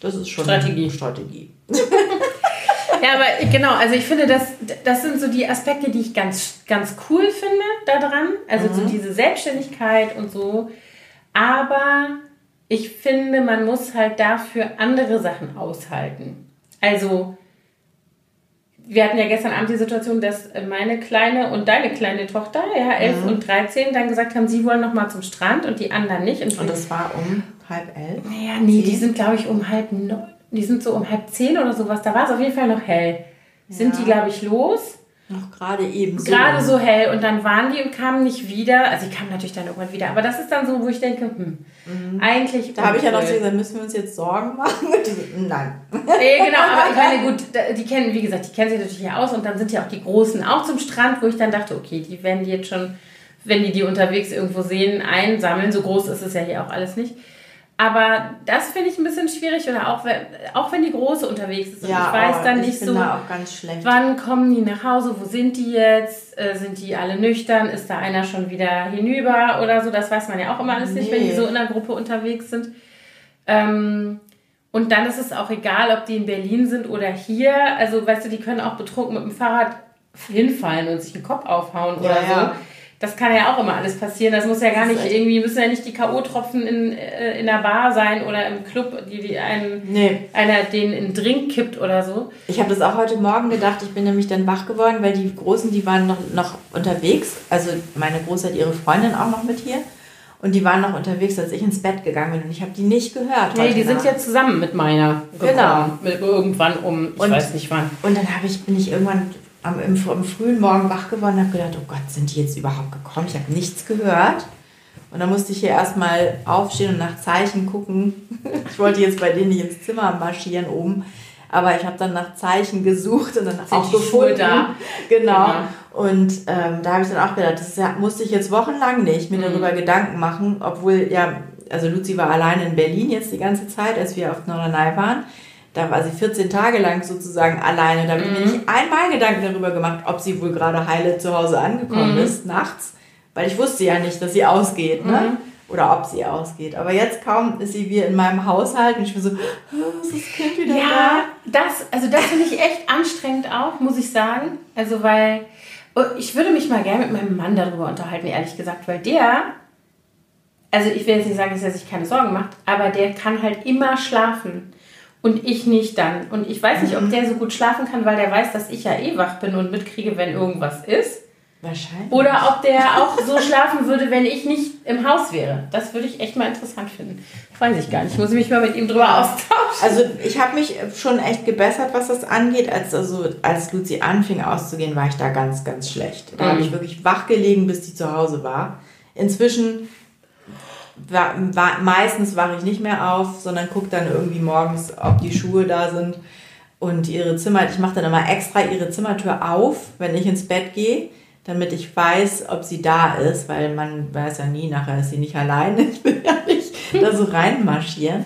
S1: das ist schon
S2: Strategie.
S1: Strategie.
S2: ja, aber genau, also ich finde, das, das sind so die Aspekte, die ich ganz, ganz cool finde daran. Also mhm. so diese Selbstständigkeit und so. Aber ich finde, man muss halt dafür andere Sachen aushalten. Also wir hatten ja gestern Abend die Situation, dass meine kleine und deine kleine Tochter, ja, 11 mhm. und 13, dann gesagt haben, sie wollen noch mal zum Strand und die anderen nicht.
S1: Und, und das war um halb elf?
S2: Naja, nee, die sind, glaube ich, um halb neun. Die sind so um halb zehn oder sowas. Da war es auf jeden Fall noch hell. Ja. Sind die, glaube ich, los?
S1: Noch gerade eben
S2: so. Gerade so hell und dann waren die und kamen nicht wieder. Also die kamen natürlich dann irgendwann wieder. Aber das ist dann so, wo ich denke, hm, mhm. eigentlich.
S1: Da habe ich ja noch gesagt, müssen wir uns jetzt Sorgen machen? Nein.
S2: Nee, genau, aber ich meine, gut, die kennen, wie gesagt, die kennen sich natürlich aus und dann sind ja auch die Großen auch zum Strand, wo ich dann dachte, okay, die werden die jetzt schon, wenn die die unterwegs irgendwo sehen, einsammeln. So groß ist es ja hier auch alles nicht. Aber das finde ich ein bisschen schwierig oder auch wenn, auch wenn die Große unterwegs ist. Und ja, ich weiß oh, dann nicht so, da wann kommen die nach Hause, wo sind die jetzt, äh, sind die alle nüchtern, ist da einer schon wieder hinüber oder so. Das weiß man ja auch immer alles nee. nicht, wenn die so in einer Gruppe unterwegs sind. Ähm, und dann ist es auch egal, ob die in Berlin sind oder hier. Also, weißt du, die können auch betrunken mit dem Fahrrad hinfallen und sich den Kopf aufhauen ja, oder so. Ja. Das kann ja auch immer alles passieren. Das muss ja gar nicht irgendwie, müssen ja nicht die K.O.-Tropfen in, äh, in der Bar sein oder im Club, die, die einen, nee. einer den in Drink kippt oder so.
S1: Ich habe das auch heute Morgen gedacht. Ich bin nämlich dann wach geworden, weil die Großen, die waren noch, noch unterwegs. Also meine Große hat ihre Freundin auch noch mit hier. Und die waren noch unterwegs, als ich ins Bett gegangen bin. Und ich habe die nicht gehört.
S2: Nee, die Nacht. sind ja zusammen mit meiner.
S1: Gekommen. Genau.
S2: Mit, irgendwann um, ich und, weiß nicht wann.
S1: Und dann ich, bin ich irgendwann am, im, im, frühen Morgen wach geworden und habe gedacht, oh Gott, sind die jetzt überhaupt gekommen? Ich habe nichts gehört. Und dann musste ich hier erstmal aufstehen und nach Zeichen gucken. ich wollte jetzt bei denen nicht ins Zimmer marschieren oben. Aber ich habe dann nach Zeichen gesucht und dann sind auch gefunden. Da. Genau. genau. Und ähm, da habe ich dann auch gedacht, das musste ich jetzt wochenlang nicht mir mhm. darüber Gedanken machen, obwohl ja also Luzi war alleine in Berlin jetzt die ganze Zeit, als wir auf Norderney waren. Da war sie 14 Tage lang sozusagen alleine. Da habe ich mir
S2: Mhm.
S1: nicht einmal Gedanken darüber gemacht, ob sie wohl gerade heile zu Hause angekommen
S2: Mhm.
S1: ist, nachts. Weil ich wusste ja nicht, dass sie ausgeht, ne?
S2: Mhm.
S1: Oder ob sie ausgeht. Aber jetzt kaum ist sie wieder in meinem Haushalt und ich bin so, oh, ist das Kind wieder
S2: Ja, das, also das finde ich echt anstrengend auch, muss ich sagen. Also weil, oh, ich würde mich mal gerne mit meinem Mann darüber unterhalten, ehrlich gesagt, weil der, also ich will jetzt nicht sagen, dass er sich keine Sorgen macht, aber der kann halt immer schlafen. Und ich nicht dann. Und ich weiß nicht, ob der so gut schlafen kann, weil der weiß, dass ich ja eh wach bin und mitkriege, wenn irgendwas ist.
S1: Wahrscheinlich.
S2: Oder ob der auch so schlafen würde, wenn ich nicht im Haus wäre. Das würde ich echt mal interessant finden. Weiß ich gar nicht. Muss ich mich mal mit ihm drüber austauschen.
S1: Also ich habe mich schon echt gebessert, was das angeht. Als, also, als Luzi anfing auszugehen, war ich da ganz, ganz schlecht. Da
S2: Mhm.
S1: habe ich wirklich wach gelegen, bis die zu Hause war. Inzwischen meistens wache ich nicht mehr auf, sondern gucke dann irgendwie morgens, ob die Schuhe da sind. Und ihre Zimmer, ich mache dann immer extra ihre Zimmertür auf, wenn ich ins Bett gehe, damit ich weiß, ob sie da ist, weil man weiß ja nie, nachher ist sie nicht alleine. Ich will ja nicht da so reinmarschieren.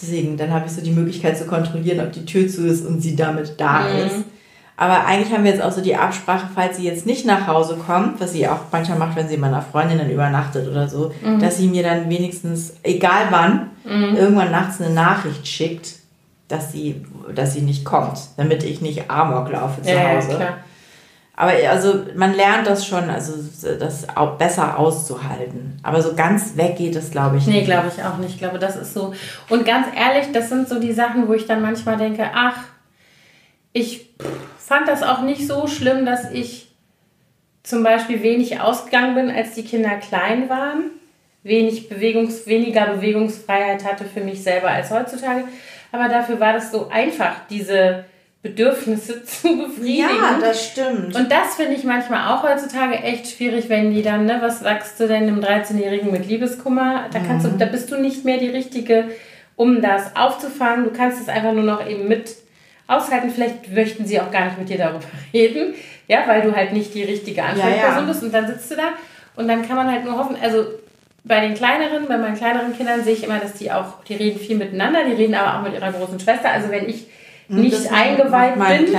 S1: Deswegen, dann habe ich so die Möglichkeit zu kontrollieren, ob die Tür zu ist und sie damit da
S2: Mhm.
S1: ist. Aber eigentlich haben wir jetzt auch so die Absprache, falls sie jetzt nicht nach Hause kommt, was sie auch manchmal macht, wenn sie bei einer Freundin dann übernachtet oder so,
S2: Mhm.
S1: dass sie mir dann wenigstens, egal wann, irgendwann nachts eine Nachricht schickt, dass sie, dass sie nicht kommt, damit ich nicht Amok laufe zu Hause. Aber also man lernt das schon, also das auch besser auszuhalten. Aber so ganz weg geht es, glaube ich,
S2: Nee,
S1: nicht.
S2: glaube ich auch nicht. Ich glaube, das ist so. Und ganz ehrlich, das sind so die Sachen, wo ich dann manchmal denke, ach, ich fand das auch nicht so schlimm, dass ich zum Beispiel wenig ausgegangen bin, als die Kinder klein waren. Wenig Bewegungs, weniger Bewegungsfreiheit hatte für mich selber als heutzutage. Aber dafür war das so einfach, diese Bedürfnisse zu befriedigen.
S1: Ja, das stimmt.
S2: Und das finde ich manchmal auch heutzutage echt schwierig, wenn die dann, ne, was sagst du denn einem 13-Jährigen mit Liebeskummer? Da kannst du, da bist du nicht mehr die Richtige, um das aufzufangen. Du kannst es einfach nur noch eben mit aushalten. Vielleicht möchten sie auch gar nicht mit dir darüber reden, ja, weil du halt nicht die richtige Ansprechperson
S1: Ja, ja.
S2: bist und dann sitzt du da und dann kann man halt nur hoffen, also bei den kleineren, bei meinen kleineren Kindern sehe ich immer, dass die auch, die reden viel miteinander, die reden aber auch mit ihrer großen Schwester. Also wenn ich nicht
S1: Das
S2: eingeweiht bin,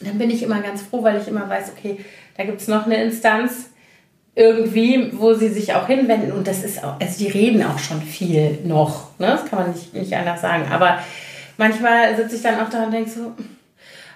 S2: dann bin ich immer ganz froh, weil ich immer weiß, okay, da gibt es noch eine Instanz irgendwie, wo sie sich auch hinwenden. Und das ist auch, also die reden auch schon viel noch. Ne? Das kann man nicht, nicht anders sagen. Aber manchmal sitze ich dann auch da und denke so,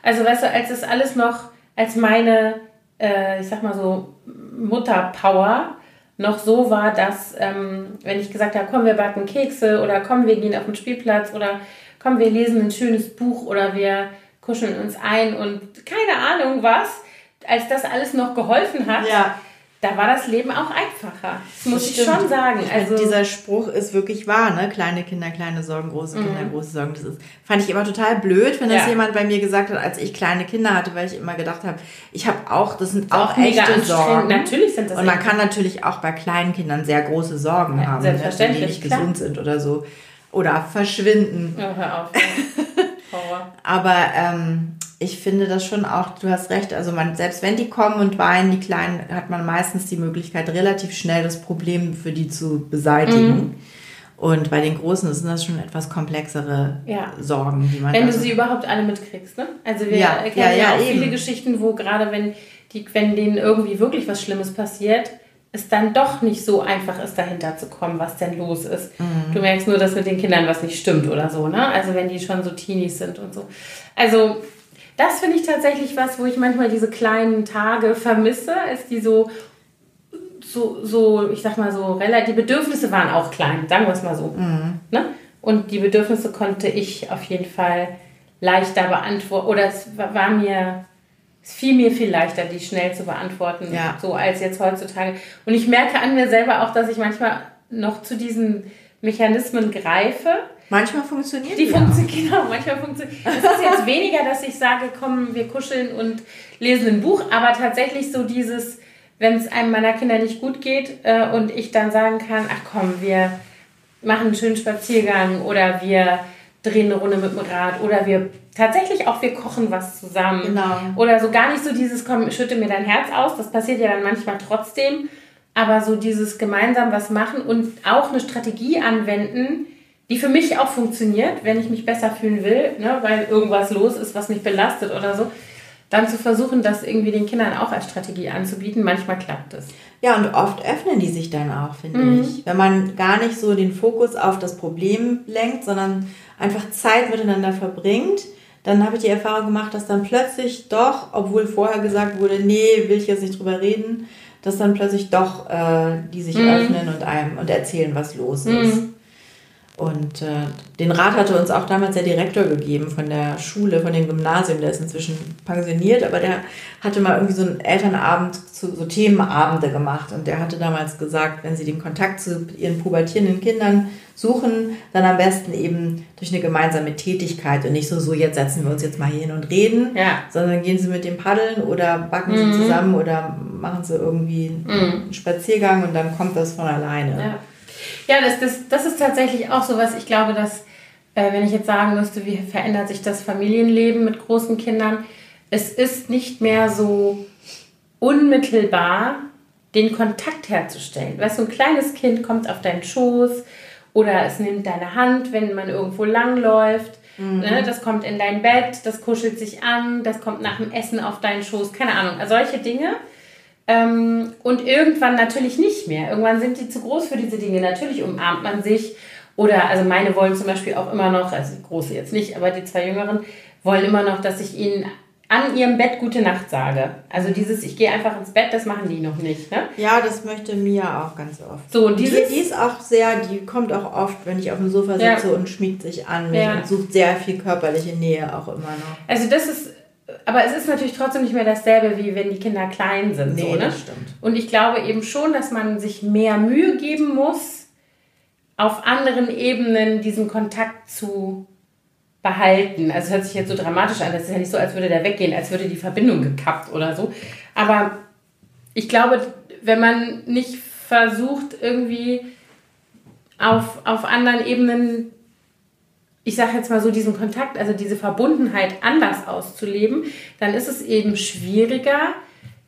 S2: also weißt du, als das alles noch, als meine, äh, ich sag mal so, Mutterpower noch so war, dass, ähm, wenn ich gesagt habe, komm, wir backen Kekse oder komm, wir gehen auf den Spielplatz oder komm, wir lesen ein schönes Buch oder wir kuscheln uns ein und keine Ahnung was, als das alles noch geholfen hat,
S1: Ja.
S2: Da war das Leben auch einfacher. Das muss ich
S1: Stimmt.
S2: schon sagen.
S1: Ich
S2: Also,
S1: dieser Spruch ist wirklich wahr, ne? Kleine Kinder, kleine Sorgen, große Kinder, große Sorgen. Das ist, fand ich immer total blöd, wenn das
S2: Ja.
S1: jemand bei mir gesagt hat, als ich kleine Kinder hatte, weil ich immer gedacht habe, ich habe auch, das sind auch,
S2: auch mega
S1: echte. Sorgen.
S2: Natürlich sind das
S1: Und man kann natürlich auch bei kleinen Kindern sehr große Sorgen
S2: Ja,
S1: haben, ne?
S2: selbstverständlich,
S1: die nicht
S2: klar.
S1: gesund sind oder so. Oder verschwinden.
S2: Oh, hör auf. Horror.
S1: Aber ähm, ich finde das schon auch, du hast recht, also man, selbst wenn die kommen und weinen, die Kleinen, hat man meistens die Möglichkeit, relativ schnell das Problem für die zu beseitigen.
S2: Mhm.
S1: Und bei den Großen sind das schon etwas komplexere
S2: Ja.
S1: Sorgen, die man
S2: Wenn du
S1: also-
S2: sie überhaupt alle mitkriegst, ne? Also wir
S1: Ja,
S2: kennen
S1: ja,
S2: ja,
S1: ja,
S2: auch viele
S1: eben.
S2: Geschichten, wo gerade wenn die, wenn denen irgendwie wirklich was Schlimmes passiert, es dann doch nicht so einfach ist, dahinter zu kommen, was denn los ist.
S1: Mhm.
S2: Du merkst nur, dass mit den Kindern was nicht stimmt oder so, ne? Also wenn die schon so Teenies sind und so. Also das finde ich tatsächlich was, wo ich manchmal diese kleinen Tage vermisse, als die so so, so, ich sag mal so, relativ, die Bedürfnisse waren auch klein, sagen wir es mal so. Ne? Und die Bedürfnisse konnte ich auf jeden Fall leichter beantworten. Oder es war, war mir, es fiel mir viel leichter, die schnell zu beantworten,
S1: Ja.
S2: so als jetzt heutzutage. Und ich merke an mir selber auch, dass ich manchmal noch zu diesen Mechanismen greife.
S1: Manchmal funktioniert
S2: Die
S1: ja.
S2: funktionieren, genau, manchmal funktioniert. Es ist jetzt weniger, dass ich sage, komm, wir kuscheln und lesen ein Buch, aber tatsächlich so dieses, wenn es einem meiner Kinder nicht gut geht äh, und ich dann sagen kann, ach komm, wir machen einen schönen Spaziergang oder wir drehen eine Runde mit dem Rad oder wir tatsächlich auch, wir kochen was zusammen.
S1: Genau.
S2: Oder so gar nicht so dieses, komm, schütte mir dein Herz aus, das passiert ja dann manchmal trotzdem, aber so dieses gemeinsam was machen und auch eine Strategie anwenden, die für mich auch funktioniert, wenn ich mich besser fühlen will, ne, weil irgendwas los ist, was mich belastet oder so, dann zu versuchen, das irgendwie den Kindern auch als Strategie anzubieten. Manchmal klappt es.
S1: Ja, und oft öffnen die sich dann auch, finde mhm. ich. Wenn man gar nicht so den Fokus auf das Problem lenkt, sondern einfach Zeit miteinander verbringt, dann habe ich die Erfahrung gemacht, dass dann plötzlich doch, obwohl vorher gesagt wurde, nee, will ich jetzt nicht drüber reden, dass dann plötzlich doch äh, die sich mhm. öffnen und einem und erzählen, was los ist. Mhm. Und äh, den Rat hatte uns auch damals der Direktor gegeben von der Schule, von dem Gymnasium. Der ist inzwischen pensioniert, aber der hatte mal irgendwie so einen Elternabend, zu, so Themenabende gemacht. Und der hatte damals gesagt, wenn sie den Kontakt zu ihren pubertierenden Kindern suchen, dann am besten eben durch eine gemeinsame Tätigkeit und nicht so, so jetzt setzen wir uns jetzt mal hier hin und reden, ja. sondern gehen sie mit dem Paddeln oder backen mhm. sie zusammen oder machen sie irgendwie mhm. einen Spaziergang und dann kommt das von alleine.
S2: Ja. Ja, das, das, das ist tatsächlich auch so was. Ich glaube, dass, äh, wenn ich jetzt sagen müsste, wie verändert sich das Familienleben mit großen Kindern, es ist nicht mehr so unmittelbar, den Kontakt herzustellen. Weißt du, ein kleines Kind kommt auf deinen Schoß oder es nimmt deine Hand, wenn man irgendwo langläuft. Mhm. Ne, das kommt in dein Bett, das kuschelt sich an, das kommt nach dem Essen auf deinen Schoß, keine Ahnung. Also solche Dinge ähm, und irgendwann natürlich nicht mehr. Irgendwann sind die zu groß für diese Dinge. Natürlich umarmt man sich. Oder, also meine wollen zum Beispiel auch immer noch, also die große jetzt nicht, aber die zwei Jüngeren wollen immer noch, dass ich ihnen an ihrem Bett gute Nacht sage. Also dieses, ich gehe einfach ins Bett, das machen die noch nicht. Ne?
S1: Ja, das möchte Mia auch ganz oft. So, und dieses, die, die ist auch sehr, die kommt auch oft, wenn ich auf dem Sofa sitze ja. und schmiegt sich an mich ja. und sucht sehr viel körperliche Nähe auch immer noch.
S2: Also das ist aber es ist natürlich trotzdem nicht mehr dasselbe, wie wenn die Kinder klein sind. Nee, so, ne? das stimmt. Und ich glaube eben schon, dass man sich mehr Mühe geben muss, auf anderen Ebenen diesen Kontakt zu behalten. Also es hört sich jetzt so dramatisch an, das ist ja nicht so, als würde der weggehen, als würde die Verbindung gekappt oder so. Aber ich glaube, wenn man nicht versucht, irgendwie auf, auf anderen Ebenen ich sage jetzt mal so, diesen Kontakt, also diese Verbundenheit anders auszuleben, dann ist es eben schwieriger,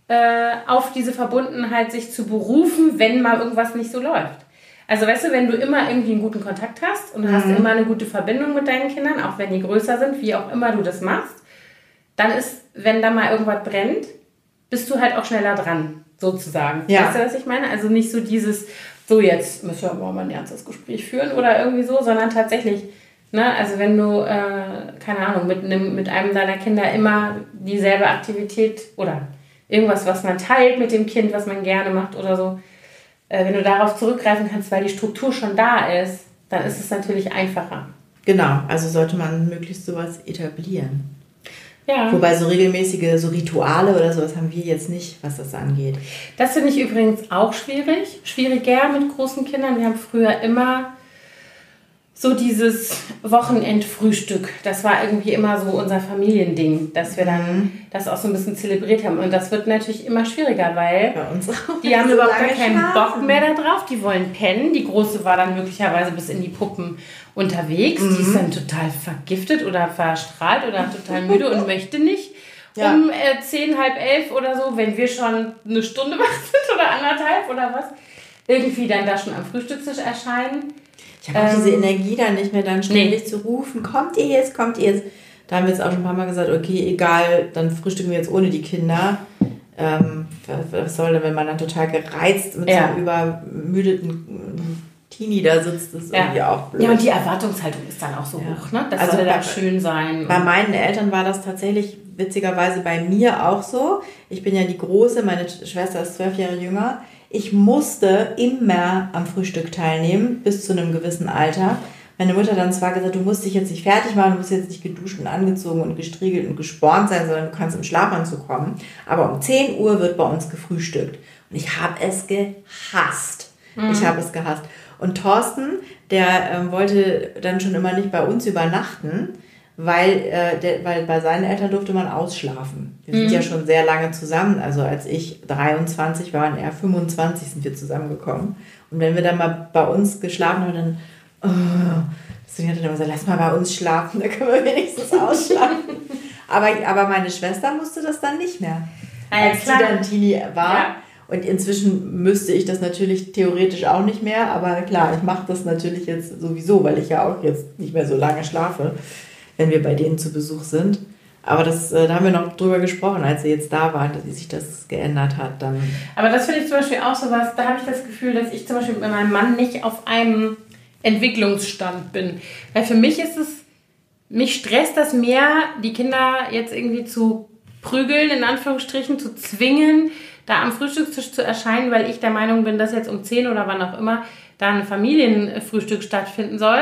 S2: äh, auf diese Verbundenheit sich zu berufen, wenn mal irgendwas nicht so läuft. Also weißt du, wenn du immer irgendwie einen guten Kontakt hast und mhm. hast immer eine gute Verbindung mit deinen Kindern, auch wenn die größer sind, wie auch immer du das machst, dann ist, wenn da mal irgendwas brennt, bist du halt auch schneller dran, sozusagen. Ja. Weißt du, was ich meine? Also nicht so dieses, so jetzt müssen wir mal ein ernstes Gespräch führen oder irgendwie so, sondern tatsächlich, Ne? Also wenn du, äh, keine Ahnung, mit, einem, mit einem deiner Kinder immer dieselbe Aktivität oder irgendwas, was man teilt mit dem Kind, was man gerne macht oder so, äh, wenn du darauf zurückgreifen kannst, weil die Struktur schon da ist, dann ist es natürlich einfacher.
S1: Genau, also sollte man möglichst sowas etablieren. Ja. Wobei so regelmäßige so Rituale oder sowas haben wir jetzt nicht, was das angeht.
S2: Das finde ich übrigens auch schwierig. Schwieriger mit großen Kindern. Wir haben früher immer so dieses Wochenendfrühstück, das war irgendwie immer so unser Familiending, dass wir dann mhm. das auch so ein bisschen zelebriert haben. Und das wird natürlich immer schwieriger, weil die haben so überhaupt gar keinen schlafen. Bock mehr darauf. Die wollen pennen. Die Große war dann möglicherweise bis in die Puppen unterwegs. Mhm. Die ist dann total vergiftet oder verstrahlt oder total müde und möchte nicht. Ja. Um äh, zehn, halb elf oder so, wenn wir schon eine Stunde wach sind oder anderthalb oder was, irgendwie dann da schon am Frühstückstisch erscheinen.
S1: Ich habe ähm, diese Energie dann nicht mehr, dann ständig nee. zu rufen, kommt ihr jetzt, kommt ihr jetzt. Da haben wir jetzt auch schon ein paar Mal gesagt, okay, egal, dann frühstücken wir jetzt ohne die Kinder. Ähm, was soll denn, wenn man dann total gereizt mit ja. so einem übermüdeten Teenie da sitzt, das ist
S2: ja.
S1: irgendwie auch
S2: blöd. Ja, und die Erwartungshaltung ist dann auch so ja. hoch, ne? Das also soll dann schön sein.
S1: Bei meinen Eltern war das tatsächlich witzigerweise bei mir auch so. Ich bin ja die Große, meine Schwester ist zwölf Jahre jünger ich musste immer am Frühstück teilnehmen, bis zu einem gewissen Alter. Meine Mutter dann zwar gesagt, du musst dich jetzt nicht fertig machen, du musst jetzt nicht geduscht und angezogen und gestriegelt und gespornt sein, sondern du kannst im Schlafanzug kommen. Aber um 10 Uhr wird bei uns gefrühstückt. Und ich habe es gehasst. Mhm. Ich habe es gehasst. Und Thorsten, der ähm, wollte dann schon immer nicht bei uns übernachten, weil, äh, der, weil bei seinen Eltern durfte man ausschlafen. Wir sind mhm. ja schon sehr lange zusammen. Also als ich 23 war und er 25 sind wir zusammengekommen. Und wenn wir dann mal bei uns geschlafen haben, dann, oh, deswegen hat er immer gesagt, lass mal bei uns schlafen, da können wir wenigstens ausschlafen. aber, aber meine Schwester musste das dann nicht mehr. als sie dann Teenie war. Ja. Und inzwischen müsste ich das natürlich theoretisch auch nicht mehr, aber klar, ich mache das natürlich jetzt sowieso, weil ich ja auch jetzt nicht mehr so lange schlafe, wenn wir bei denen zu Besuch sind. Aber das, äh, da haben wir noch drüber gesprochen, als sie jetzt da waren, dass sich das geändert hat. Dann.
S2: Aber das finde ich zum Beispiel auch so was, da habe ich das Gefühl, dass ich zum Beispiel mit meinem Mann nicht auf einem Entwicklungsstand bin. Weil für mich ist es, mich stresst das mehr, die Kinder jetzt irgendwie zu prügeln, in Anführungsstrichen, zu zwingen, da am Frühstückstisch zu erscheinen, weil ich der Meinung bin, dass jetzt um 10 oder wann auch immer da ein Familienfrühstück stattfinden soll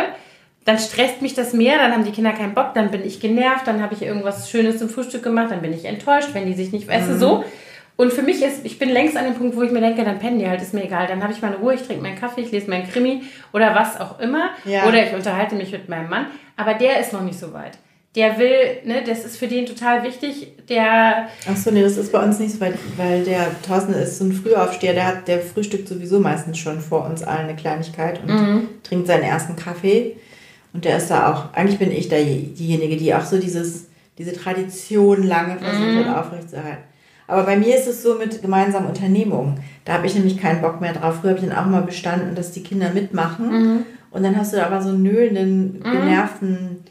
S2: dann stresst mich das mehr, dann haben die Kinder keinen Bock, dann bin ich genervt, dann habe ich irgendwas Schönes zum Frühstück gemacht, dann bin ich enttäuscht, wenn die sich nicht, weißt mhm. so. Und für mich ist, ich bin längst an dem Punkt, wo ich mir denke, dann pennen die halt, ist mir egal. Dann habe ich meine Ruhe, ich trinke meinen Kaffee, ich lese meinen Krimi oder was auch immer. Ja. Oder ich unterhalte mich mit meinem Mann. Aber der ist noch nicht so weit. Der will, ne, das ist für den total wichtig. Der.
S1: Achso, nee, das ist bei uns nicht so weit, weil der Thorsten ist so ein Frühaufsteher, der hat, der frühstückt sowieso meistens schon vor uns allen eine Kleinigkeit und mhm. trinkt seinen ersten Kaffee. Und der ist da auch, eigentlich bin ich da diejenige, die auch so dieses, diese Tradition lange versucht hat, mm. aufrechtzuerhalten. Aber bei mir ist es so mit gemeinsamen Unternehmungen. Da habe ich nämlich keinen Bock mehr drauf. Früher habe ich dann auch mal bestanden, dass die Kinder mitmachen. Mhm. Und dann hast du da aber so einen nöhlenden, mhm. genervten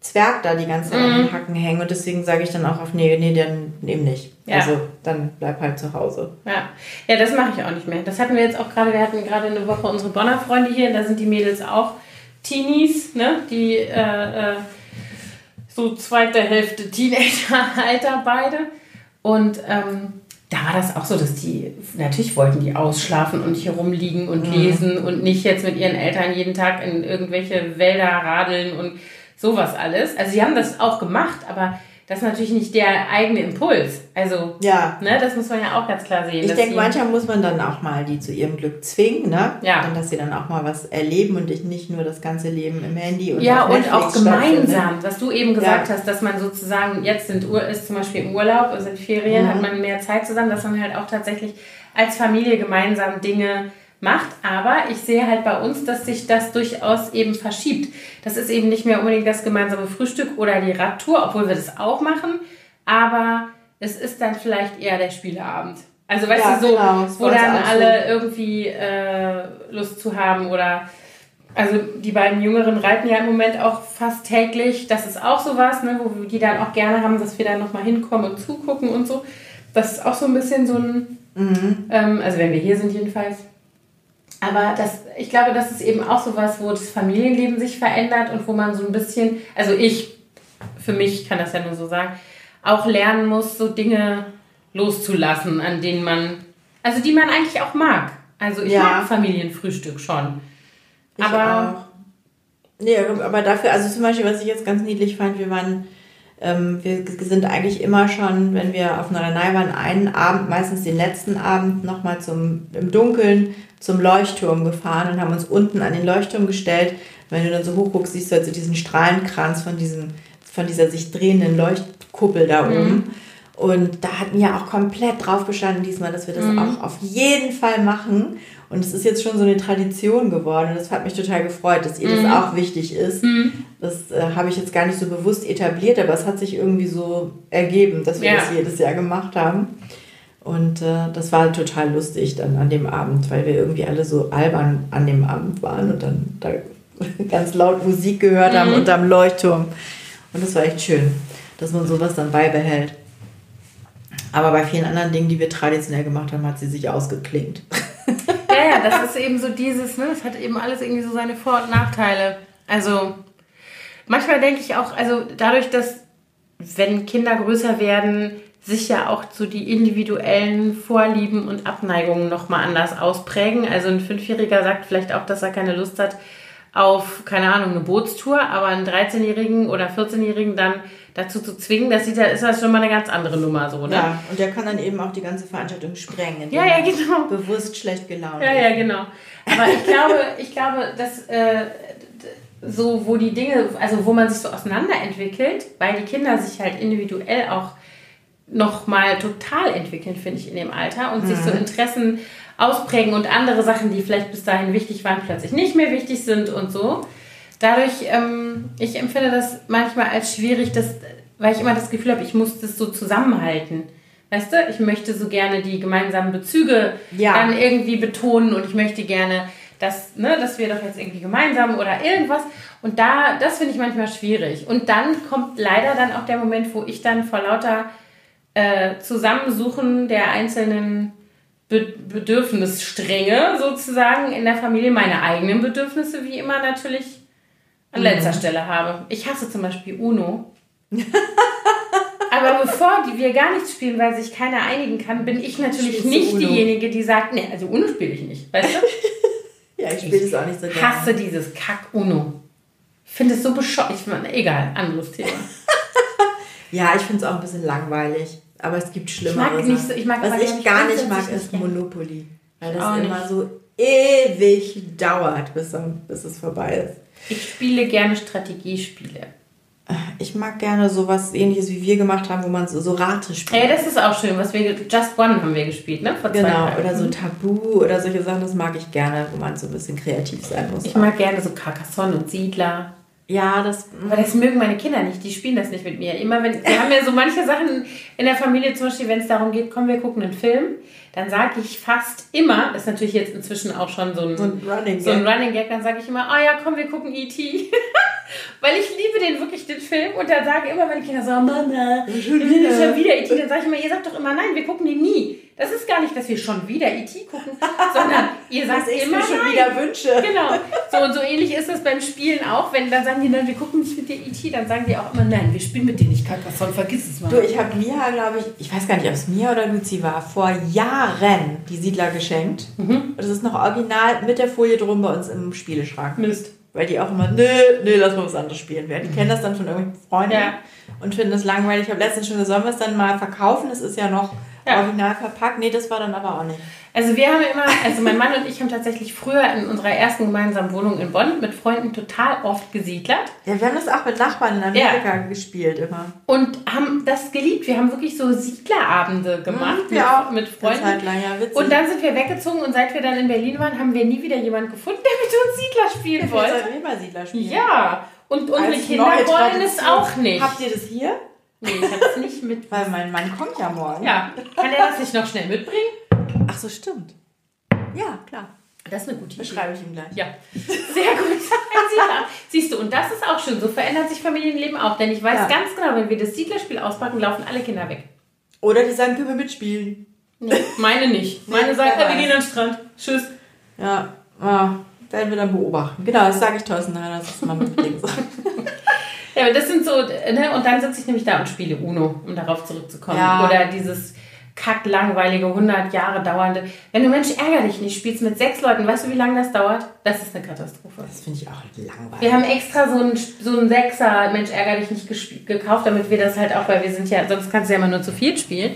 S1: Zwerg da die ganze Zeit mhm. an den Hacken hängen. Und deswegen sage ich dann auch auf, nee, nee, dann eben nicht. Ja. Also dann bleib halt zu Hause.
S2: Ja, ja das mache ich auch nicht mehr. Das hatten wir jetzt auch gerade, wir hatten gerade eine Woche unsere Bonner Freunde hier, da sind die Mädels auch Teenies, ne? die äh, äh, so zweite Hälfte Teenager-Alter beide. Und ähm, da war das auch so, dass die, natürlich wollten die ausschlafen und hier rumliegen und mhm. lesen und nicht jetzt mit ihren Eltern jeden Tag in irgendwelche Wälder radeln und sowas alles. Also sie haben das auch gemacht, aber das ist natürlich nicht der eigene Impuls. Also, ja. ne, das muss man ja auch ganz klar sehen.
S1: Ich denke, manchmal muss man dann auch mal die zu ihrem Glück zwingen, ne? Ja. Und dass sie dann auch mal was erleben und nicht nur das ganze Leben im Handy und
S2: Ja, und auch gemeinsam, was du eben gesagt ja. hast, dass man sozusagen, jetzt sind ist zum Beispiel im Urlaub, sind Ferien, mhm. hat man mehr Zeit zusammen, dass man halt auch tatsächlich als Familie gemeinsam Dinge macht. Aber ich sehe halt bei uns, dass sich das durchaus eben verschiebt. Das ist eben nicht mehr unbedingt das gemeinsame Frühstück oder die Radtour, obwohl wir das auch machen. Aber es ist dann vielleicht eher der Spieleabend. Also weißt ja, du, so, genau, wo dann alle so. irgendwie äh, Lust zu haben oder also die beiden Jüngeren reiten ja im Moment auch fast täglich. Das ist auch sowas, ne, wo die dann auch gerne haben, dass wir da nochmal hinkommen und zugucken und so. Das ist auch so ein bisschen so ein, mhm. ähm, also wenn wir hier sind jedenfalls, aber das, ich glaube, das ist eben auch so was, wo das Familienleben sich verändert und wo man so ein bisschen, also ich, für mich kann das ja nur so sagen, auch lernen muss, so Dinge loszulassen, an denen man, also die man eigentlich auch mag. Also ich ja. mag Familienfrühstück schon.
S1: Ich aber. Auch. Nee, aber dafür, also zum Beispiel, was ich jetzt ganz niedlich fand, wir waren, ähm, wir sind eigentlich immer schon, wenn wir auf Norderney waren, einen Abend, meistens den letzten Abend, nochmal zum, im Dunkeln zum Leuchtturm gefahren und haben uns unten an den Leuchtturm gestellt. Wenn du dann so hoch guckst, siehst du also diesen Strahlenkranz von, diesem, von dieser sich drehenden Leuchtkuppel da mhm. oben. Und da hatten wir auch komplett drauf bestanden diesmal, dass wir das mhm. auch auf jeden Fall machen. Und es ist jetzt schon so eine Tradition geworden. Und das hat mich total gefreut, dass ihr mhm. das auch wichtig ist. Mhm. Das äh, habe ich jetzt gar nicht so bewusst etabliert, aber es hat sich irgendwie so ergeben, dass wir ja. das jedes Jahr gemacht haben. Und äh, das war total lustig dann an dem Abend, weil wir irgendwie alle so albern an dem Abend waren und dann da ganz laut Musik gehört haben mhm. unterm Leuchtturm. Und das war echt schön, dass man sowas dann beibehält. Aber bei vielen anderen Dingen, die wir traditionell gemacht haben, hat sie sich ausgeklingt.
S2: Ja, ja, das ist eben so dieses, ne, es hat eben alles irgendwie so seine Vor- und Nachteile. Also manchmal denke ich auch, also dadurch, dass wenn Kinder größer werden, sich ja auch so die individuellen Vorlieben und Abneigungen nochmal anders ausprägen. Also ein Fünfjähriger sagt vielleicht auch, dass er keine Lust hat auf, keine Ahnung, eine Bootstour, aber einen 13-Jährigen oder 14-Jährigen dann dazu zu zwingen, das sieht ja, ist das schon mal eine ganz andere Nummer so, ne?
S1: Ja, und der kann dann eben auch die ganze Veranstaltung sprengen.
S2: Ja, ja, genau.
S1: Bewusst schlecht gelaunt.
S2: Ja, ja, genau. Aber ich glaube, ich glaube, dass äh, so, wo die Dinge, also wo man sich so auseinanderentwickelt, weil die Kinder sich halt individuell auch nochmal total entwickeln, finde ich, in dem Alter und mhm. sich so mhm. Interessen ausprägen und andere Sachen, die vielleicht bis dahin wichtig waren, plötzlich nicht mehr wichtig sind und so. Dadurch, ähm, ich empfinde das manchmal als schwierig, dass, weil ich immer das Gefühl habe, ich muss das so zusammenhalten. Weißt du, ich möchte so gerne die gemeinsamen Bezüge
S1: Ja.
S2: dann irgendwie betonen und ich möchte gerne, dass, ne, dass wir doch jetzt irgendwie gemeinsam oder irgendwas. Und da, das finde ich manchmal schwierig. Und dann kommt leider dann auch der Moment, wo ich dann vor lauter äh, Zusammensuchen der einzelnen Be Bedürfnisstränge sozusagen in der Familie meine eigenen Bedürfnisse wie immer natürlich an letzter Stelle habe. Ich hasse zum Beispiel Uno. Aber bevor die, wir gar nichts spielen, weil sich keiner einigen kann, bin ich natürlich
S1: Spielst
S2: nicht diejenige, die sagt, nee, also Uno spiele ich nicht. Weißt du?
S1: Ja, ich spiele das auch nicht so
S2: Ich
S1: gerne.
S2: hasse dieses Kack-Uno. Ich finde es so bescheuert. Ich meine, egal, anderes Thema.
S1: Ja, ich finde es auch ein bisschen langweilig. Aber es gibt schlimmere
S2: mag nicht so- ich mag
S1: Was ich gar nicht mag, ist
S2: nicht.
S1: Monopoly. Weil das
S2: nicht.
S1: immer so ewig dauert, bis, dann- bis es vorbei ist.
S2: Ich spiele gerne Strategiespiele.
S1: Ich mag gerne sowas ähnliches, wie wir gemacht haben, wo man so, so Rate spielt.
S2: Ey, das ist auch schön, was wir Just One haben wir gespielt, ne? Vor
S1: Genau, oder so Tabu oder solche Sachen, das mag ich gerne, wo man so ein bisschen kreativ sein muss.
S2: Ich mag gerne so Carcassonne und Siedler.
S1: Ja, das.
S2: Aber das mögen meine Kinder nicht, die spielen das nicht mit mir. Immer wenn, wir haben ja so manche Sachen in der Familie, zum Beispiel, wenn es darum geht, komm, wir gucken einen Film, dann sage ich fast immer, das ist natürlich jetzt inzwischen auch schon so ein,
S1: So ein Running
S2: so ein
S1: Gag.
S2: Running Gag, dann sage ich immer, oh ja, komm, wir gucken E.T. Weil ich liebe den wirklich, den Film. Und dann sagen immer meine Kinder so, Mama, wir sind schon wieder E.T. Dann sage ich immer, ihr sagt doch immer, nein, wir gucken den nie. Das ist gar nicht, dass wir schon wieder E.T. gucken, sondern ihr sagt
S1: Was ich
S2: immer
S1: mir schon
S2: nein.
S1: wieder wünsche.
S2: Genau. So und so ähnlich ist es beim Spielen auch. Wenn dann sagen die, nein, wir gucken nicht mit dir E.T., dann sagen die auch immer, nein, wir spielen mit dir nicht Carcassonne, vergiss es mal.
S1: Du, ich habe Mia, glaube ich, ich weiß gar nicht, ob es Mia oder Luzi war, vor Jahren die Siedler geschenkt.
S2: Mhm.
S1: Und das ist noch original mit der Folie drum bei uns im Spieleschrank.
S2: Mist.
S1: Weil die auch immer, nö, nö, lass mal was anderes spielen. Die kennen das dann von irgendwelchen Freunden
S2: Ja.
S1: und finden das langweilig. Ich habe letztens schon gesagt, sollen wir es dann mal verkaufen? Es ist ja noch
S2: Ja.
S1: original verpackt. Nee, das war dann aber auch nicht.
S2: Also wir haben immer, also mein Mann und ich haben tatsächlich früher in unserer ersten gemeinsamen Wohnung in Bonn mit Freunden total oft gesiedlert
S1: Ja, wir haben das auch mit Nachbarn in Amerika gespielt immer.
S2: und haben das geliebt. Wir haben wirklich so Siedlerabende gemacht
S1: Mhm, wir auch.
S2: mit, Freunden.
S1: Zeit lang, ja, witzig.
S2: Und dann sind wir weggezogen und seit wir dann in Berlin waren, haben wir nie wieder jemanden gefunden, der mit uns Siedler spielen
S1: wir
S2: wollte.
S1: sollten immer Siedler spielen.
S2: Ja, und unsere
S1: Als
S2: Kinder wollen es auch nicht.
S1: Habt ihr das hier?
S2: Nee, ich habe es nicht mit.
S1: Weil mein Mann kommt ja morgen.
S2: Ja, kann er das nicht noch schnell mitbringen?
S1: Ach so, stimmt. Ja, klar.
S2: Das ist eine gute Idee.
S1: Beschreibe ich ihm gleich.
S2: Ja, sehr gut. Siehst du, und das ist auch schön. So verändert sich Familienleben auch. Denn ich weiß
S1: Ja.
S2: ganz genau, wenn wir das Siedlerspiel auspacken, laufen alle Kinder weg.
S1: Oder die sagen, können wir mitspielen.
S2: Nee, meine nicht. Meine
S1: Nee,
S2: sagt, wir gehen an den Strand. Tschüss.
S1: Ja, ja, werden wir dann beobachten. Genau, das sage ich Thorsten nachher, dass es mal mitkriegen soll.
S2: Ja, aber das sind so, ne? Und dann sitze ich nämlich da und spiele Uno, um darauf zurückzukommen.
S1: Ja.
S2: Oder dieses kacklangweilige, 100 Jahre dauernde. Wenn du Mensch ärger dich nicht spielst mit sechs Leuten, weißt du, wie lange das dauert? Das ist eine Katastrophe.
S1: Das finde ich auch langweilig.
S2: Wir haben extra so einen, so einen Sechser, Mensch, ärger dich nicht gekauft, damit wir das halt auch, weil wir sind ja, sonst kannst du ja immer nur zu viel spielen.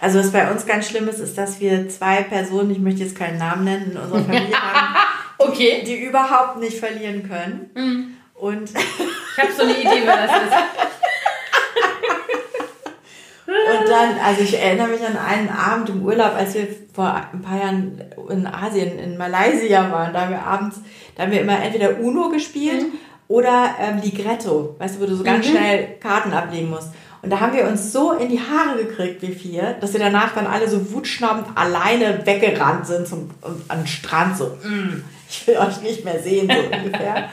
S1: Also was bei uns ganz schlimm ist, ist, dass wir zwei Personen, ich möchte jetzt keinen Namen nennen, in unserer Familie haben,
S2: Okay.
S1: die überhaupt nicht verlieren können.
S2: Mhm.
S1: Und,
S2: Ich habe so eine Idee, wer das ist.
S1: und dann, also ich erinnere mich an einen Abend im Urlaub, als wir vor ein paar Jahren in Asien, in Malaysia waren, da haben wir abends, da haben wir immer entweder Uno gespielt
S2: Mhm.
S1: oder ähm, Ligretto, weißt du, wo du so ganz schnell Karten ablegen musst. Und da haben wir uns so in die Haare gekriegt, wir vier, dass wir danach dann alle so wutschnaubend alleine weggerannt sind zum, an den Strand, so, mm, ich will euch nicht mehr sehen, so ungefähr.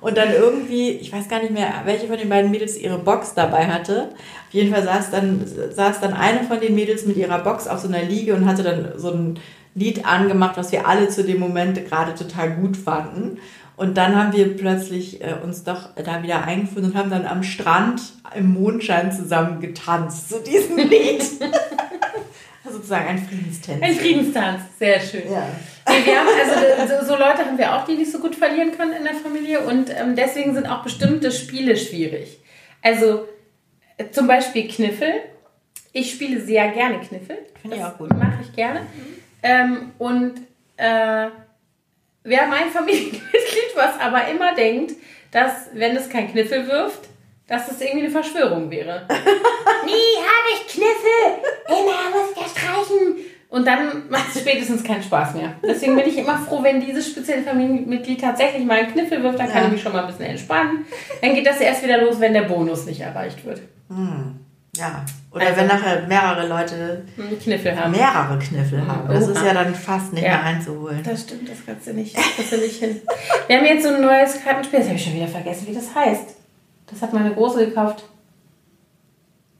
S1: Und dann irgendwie, ich weiß gar nicht mehr, welche von den beiden Mädels ihre Box dabei hatte. Auf jeden Fall saß dann, saß dann eine von den Mädels mit ihrer Box auf so einer Liege und hatte dann so ein Lied angemacht, was wir alle zu dem Moment gerade total gut fanden. Und dann haben wir plötzlich äh, uns doch da wieder eingefunden und haben dann am Strand im Mondschein zusammen getanzt zu diesem Lied. Sozusagen ein Friedenstänzchen.
S2: Ein Friedenstanz, sehr schön.
S1: Ja.
S2: Nee, wir haben also so, so Leute haben wir auch, die nicht so gut verlieren können in der Familie und ähm, deswegen sind auch bestimmte Spiele schwierig. Also äh, zum Beispiel Kniffel. Ich spiele sehr gerne Kniffel.
S1: Finde ich auch gut.
S2: Mache ich gerne. Ähm, und äh, wir haben ein Familienmitglied, was aber immer denkt, dass wenn es kein Kniffel wirft, dass es irgendwie eine Verschwörung wäre. Nie habe ich Kniffel, immer muss ich streichen. Und dann macht es spätestens keinen Spaß mehr. Deswegen bin ich immer froh, wenn dieses spezielle Familienmitglied tatsächlich mal einen Kniffel wirft, dann kann
S1: Ja.
S2: ich mich schon mal ein bisschen entspannen. Dann geht das erst wieder los, wenn der Bonus nicht erreicht wird.
S1: Ja. Oder also, wenn nachher mehrere Leute
S2: Kniffel haben.
S1: Mehrere Kniffel haben. Das ist ja dann fast nicht
S2: ja.
S1: mehr einzuholen.
S2: Das stimmt, das kannst du nicht, das kannst du nicht hin. Wir haben jetzt so ein neues Kartenspiel, das habe ich schon wieder vergessen, wie das heißt. Das hat meine Große gekauft.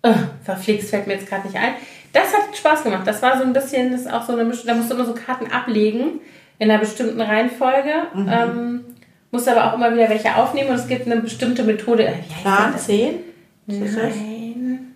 S2: Oh, verflixt, fällt mir jetzt gerade nicht ein. Das hat Spaß gemacht. Das war so ein bisschen, das ist auch so eine Mischung, da musst du immer so Karten ablegen in einer bestimmten Reihenfolge. Mhm. Ähm, musst aber auch immer wieder welche aufnehmen und es gibt eine bestimmte Methode.
S1: Plan 10?
S2: Nein.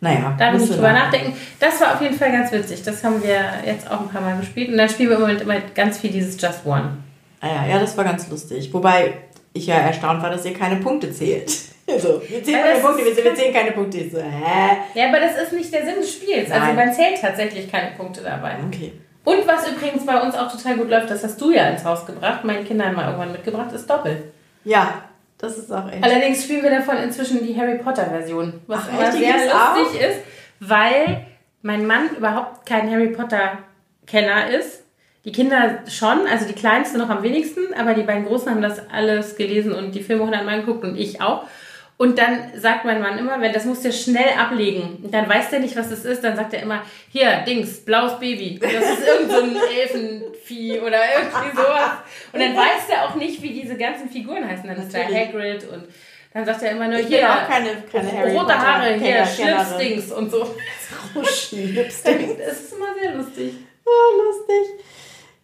S1: Naja.
S2: Da muss ich drüber nachdenken. Das war auf jeden Fall ganz witzig. Das haben wir jetzt auch ein paar Mal gespielt. Und dann spielen wir im Moment immer ganz viel dieses Just One.
S1: Ah ja, ja, das war ganz lustig. Wobei ich ja erstaunt war, dass ihr keine Punkte zählt. Also, wir zählen keine Punkte, wir, wir zählen keine Punkte. Ich so, hä?
S2: Ja, aber das ist nicht der Sinn des Spiels. Also Nein. man zählt tatsächlich keine Punkte dabei.
S1: Okay.
S2: Und was übrigens bei uns auch total gut läuft, das hast du ja ins Haus gebracht, meinen Kindern mal irgendwann mitgebracht, ist Doppel.
S1: Ja, das ist auch echt.
S2: Allerdings spielen wir davon inzwischen die Harry Potter Version, was Ach, immer sehr lustig auch? ist, weil mein Mann überhaupt kein Harry Potter Kenner ist die Kinder schon, also die Kleinste noch am wenigsten, aber die beiden Großen haben das alles gelesen und die Filme hundertmal geguckt und ich auch. Und dann sagt mein Mann immer, wenn das musst du schnell ablegen. Und dann weiß der nicht, was das ist. Dann sagt er immer, hier, Dings, blaues Baby. Das ist irgend so ein Elfenvieh oder irgendwie sowas. Und dann weiß der auch nicht, wie diese ganzen Figuren heißen. Dann ist da Hagrid und dann sagt er immer nur,
S1: ich
S2: hier,
S1: auch keine, keine
S2: rote Haare, hier, Schlipstings und so.
S1: Schlipstings.
S2: Das ist immer sehr lustig.
S1: Oh, lustig.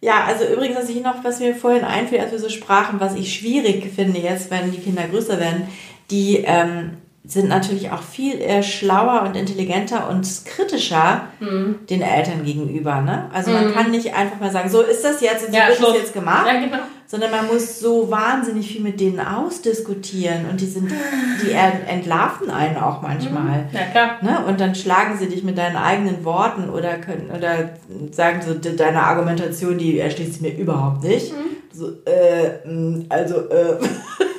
S1: Ja, also übrigens, was ich noch, was mir vorhin einfiel, als wir so sprachen, was ich schwierig finde jetzt, wenn die Kinder größer werden, die ähm, sind natürlich auch viel äh, schlauer und intelligenter und kritischer mhm. den Eltern gegenüber. Ne? Also mhm. man kann nicht einfach mal sagen, so ist das jetzt und so ja, wird das jetzt gemacht,
S2: ja, genau.
S1: sondern man muss so wahnsinnig viel mit denen ausdiskutieren und die sind, die entlarven einen auch manchmal.
S2: Mhm. Ja, klar.
S1: Ne? Und dann schlagen sie dich mit deinen eigenen Worten oder können oder sagen so, deine Argumentation, die erschließt mir überhaupt nicht. Mhm. So, äh, also, äh.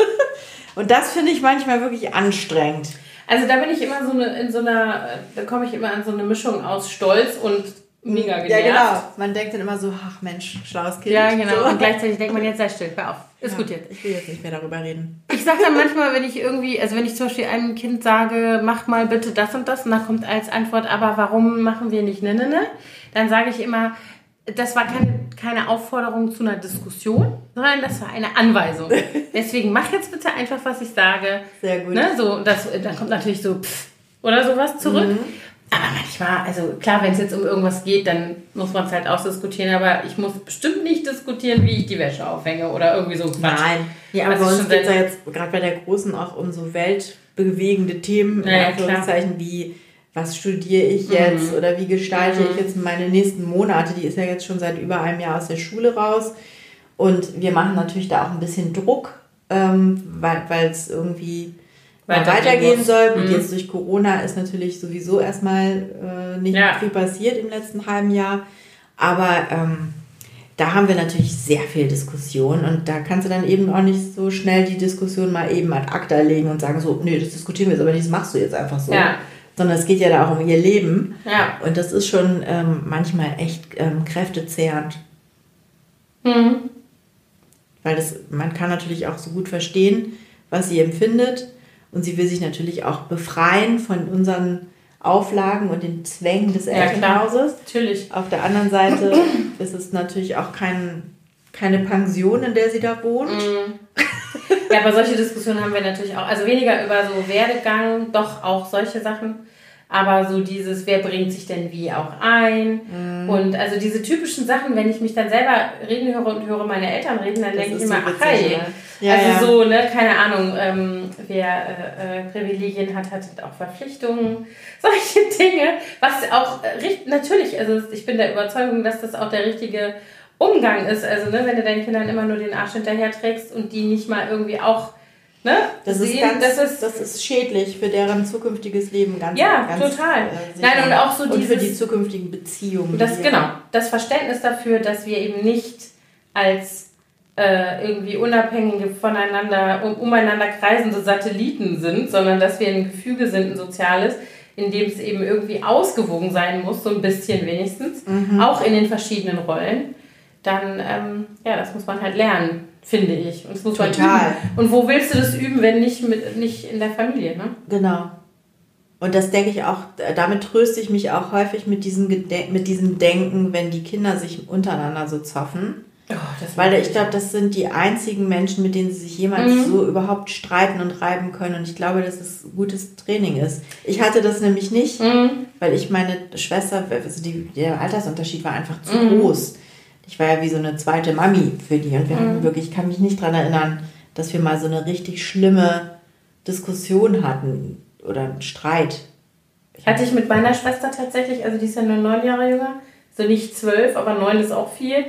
S1: Und das finde ich manchmal wirklich anstrengend.
S2: Also da bin ich immer so eine, in so einer, da komme ich immer an so eine Mischung aus Stolz und mega genervt. Ja, genau.
S1: Man denkt dann immer so, ach Mensch, schlaues Kind.
S2: Ja, genau.
S1: So.
S2: Und gleichzeitig denkt man, jetzt sei still, hör auf. Ist ja, gut jetzt.
S1: Ich will jetzt nicht mehr darüber reden.
S2: Ich sage dann manchmal, wenn ich irgendwie, also wenn ich zum Beispiel einem Kind sage, mach mal bitte das und das, und dann kommt als Antwort, aber warum machen wir nicht ne, ne, ne? Dann sage ich immer, das war kein, keine Aufforderung zu einer Diskussion, sondern das war eine Anweisung. Deswegen mach jetzt bitte einfach, was ich sage.
S1: Sehr gut.
S2: Ne, so, das, dann kommt natürlich so pff, oder sowas zurück. Mhm. Aber manchmal, also klar, wenn es jetzt um irgendwas geht, dann muss man es halt ausdiskutieren, aber ich muss bestimmt nicht diskutieren, wie ich die Wäsche aufhänge oder irgendwie so
S1: Quatsch. Nein. Ja, aber also es geht ja jetzt gerade bei der Großen auch um so weltbewegende Themen,
S2: ja,
S1: Anführungszeichen, wie was studiere ich jetzt mhm. oder wie gestalte mhm. ich jetzt meine nächsten Monate. Die ist ja jetzt schon seit über einem Jahr aus der Schule raus. Und wir machen natürlich da auch ein bisschen Druck, ähm, weil es irgendwie Weiter weitergehen muss. soll. Und mhm. jetzt durch Corona ist natürlich sowieso erstmal äh, nicht ja. viel passiert im letzten halben Jahr. Aber ähm, da haben wir natürlich sehr viel Diskussion und da kannst du dann eben auch nicht so schnell die Diskussion mal eben ad acta legen und sagen so, nee, das diskutieren wir jetzt aber nicht, das machst du jetzt einfach so.
S2: Ja
S1: sondern es geht ja da auch um ihr Leben.
S2: Ja.
S1: Und das ist schon ähm, manchmal echt ähm, kräftezehrend.
S2: Mhm.
S1: Weil das, man kann natürlich auch so gut verstehen, was sie empfindet. Und sie will sich natürlich auch befreien von unseren Auflagen und den Zwängen des Elternhauses.
S2: Ja, natürlich.
S1: Auf der anderen Seite ist es natürlich auch kein, keine Pension, in der sie da wohnt.
S2: Mhm. Ja, aber solche Diskussionen haben wir natürlich auch. Also weniger über so Werdegang, doch auch solche Sachen. Aber so dieses, wer bringt sich denn wie auch ein? Mhm. Und also diese typischen Sachen, wenn ich mich dann selber reden höre und höre meine Eltern reden, dann denke ich immer, so ach hey. Ja, also ja. so, ne, keine Ahnung, ähm, wer äh, äh, Privilegien hat, hat auch Verpflichtungen, solche Dinge. Was auch äh, natürlich, also ich bin der Überzeugung, dass das auch der richtige Umgang ist. Also, ne, wenn du deinen Kindern immer nur den Arsch hinterher trägst und die nicht mal irgendwie auch Ne?
S1: Das, sehen, ist ganz, das, ist, das ist schädlich für deren zukünftiges Leben ganz
S2: Ja,
S1: ganz,
S2: total. Äh, Nein, und auch so
S1: und für die zukünftigen Beziehungen.
S2: Das, genau, das Verständnis dafür, dass wir eben nicht als äh, irgendwie unabhängige voneinander, um, umeinander kreisende Satelliten sind, sondern dass wir ein Gefüge sind, ein soziales, in dem es eben irgendwie ausgewogen sein muss, so ein bisschen wenigstens, mhm. auch in den verschiedenen Rollen dann, ähm, ja, das muss man halt lernen, finde ich. Und muss
S1: Total.
S2: man üben. Und wo willst du das üben, wenn nicht, mit, nicht in der Familie, ne?
S1: Genau. Und das denke ich auch, damit tröste ich mich auch häufig mit diesem, mit diesem Denken, wenn die Kinder sich untereinander so zoffen. Oh, Weil ich glaube, das sind die einzigen Menschen, mit denen sie sich jemals mhm. so überhaupt streiten und reiben können. Und ich glaube, dass es gutes Training ist. Ich hatte das nämlich nicht, mhm. weil ich meine Schwester, also die, der Altersunterschied war einfach zu mhm. groß. Ich war ja wie so eine zweite Mami für die. Und wir hatten mhm. wirklich, ich kann mich nicht daran erinnern, dass wir mal so eine richtig schlimme Diskussion hatten oder einen Streit.
S2: Ich Hatte ich mit meiner Schwester tatsächlich, also die ist ja nur neun Jahre jünger, so nicht zwölf, aber neun ist auch viel,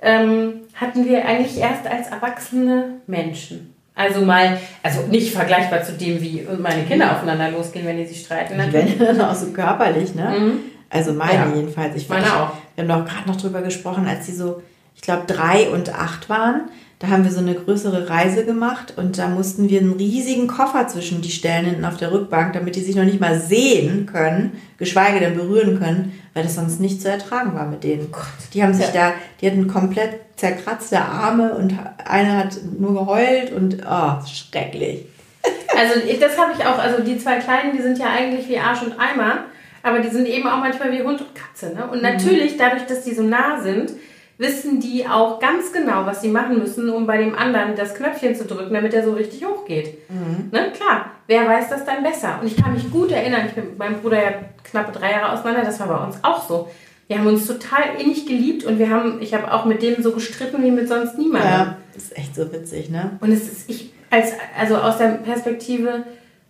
S2: ähm, hatten wir eigentlich erst als erwachsene Menschen. Also mal, also nicht vergleichbar zu dem, wie meine Kinder aufeinander losgehen, wenn die sich streiten.
S1: Die werden dann auch so körperlich, ne? Mhm. Also meine ja. jedenfalls. Ich meine auch. Wir haben doch gerade noch drüber gesprochen, als sie so, ich glaube, drei und acht waren da haben wir so eine größere Reise gemacht und da mussten wir einen riesigen Koffer zwischen die stellen hinten auf der Rückbank, damit die sich noch nicht mal sehen können, geschweige denn berühren können, weil das sonst nicht zu ertragen war mit denen. Gott, die haben sich ja. da, die hatten komplett zerkratzte Arme und einer hat nur geheult und oh, schrecklich.
S2: Also das habe ich auch, also die zwei Kleinen, die sind ja eigentlich wie Arsch und Eimer, aber die sind eben auch manchmal wie Hund und Katze. Ne? Und mhm. natürlich, dadurch, dass die so nah sind, wissen die auch ganz genau, was sie machen müssen, um bei dem anderen das Knöpfchen zu drücken, damit er so richtig hoch geht. Mhm. Ne? Klar, wer weiß das dann besser? Und ich kann mich gut erinnern, ich bin mit meinem Bruder ja knappe drei Jahre auseinander, das war bei uns auch so. Wir haben uns total innig geliebt und wir haben, ich habe auch mit dem so gestritten wie mit sonst niemandem. Ja,
S1: das ist echt so witzig, ne?
S2: Und es ist, ich, als, also aus der Perspektive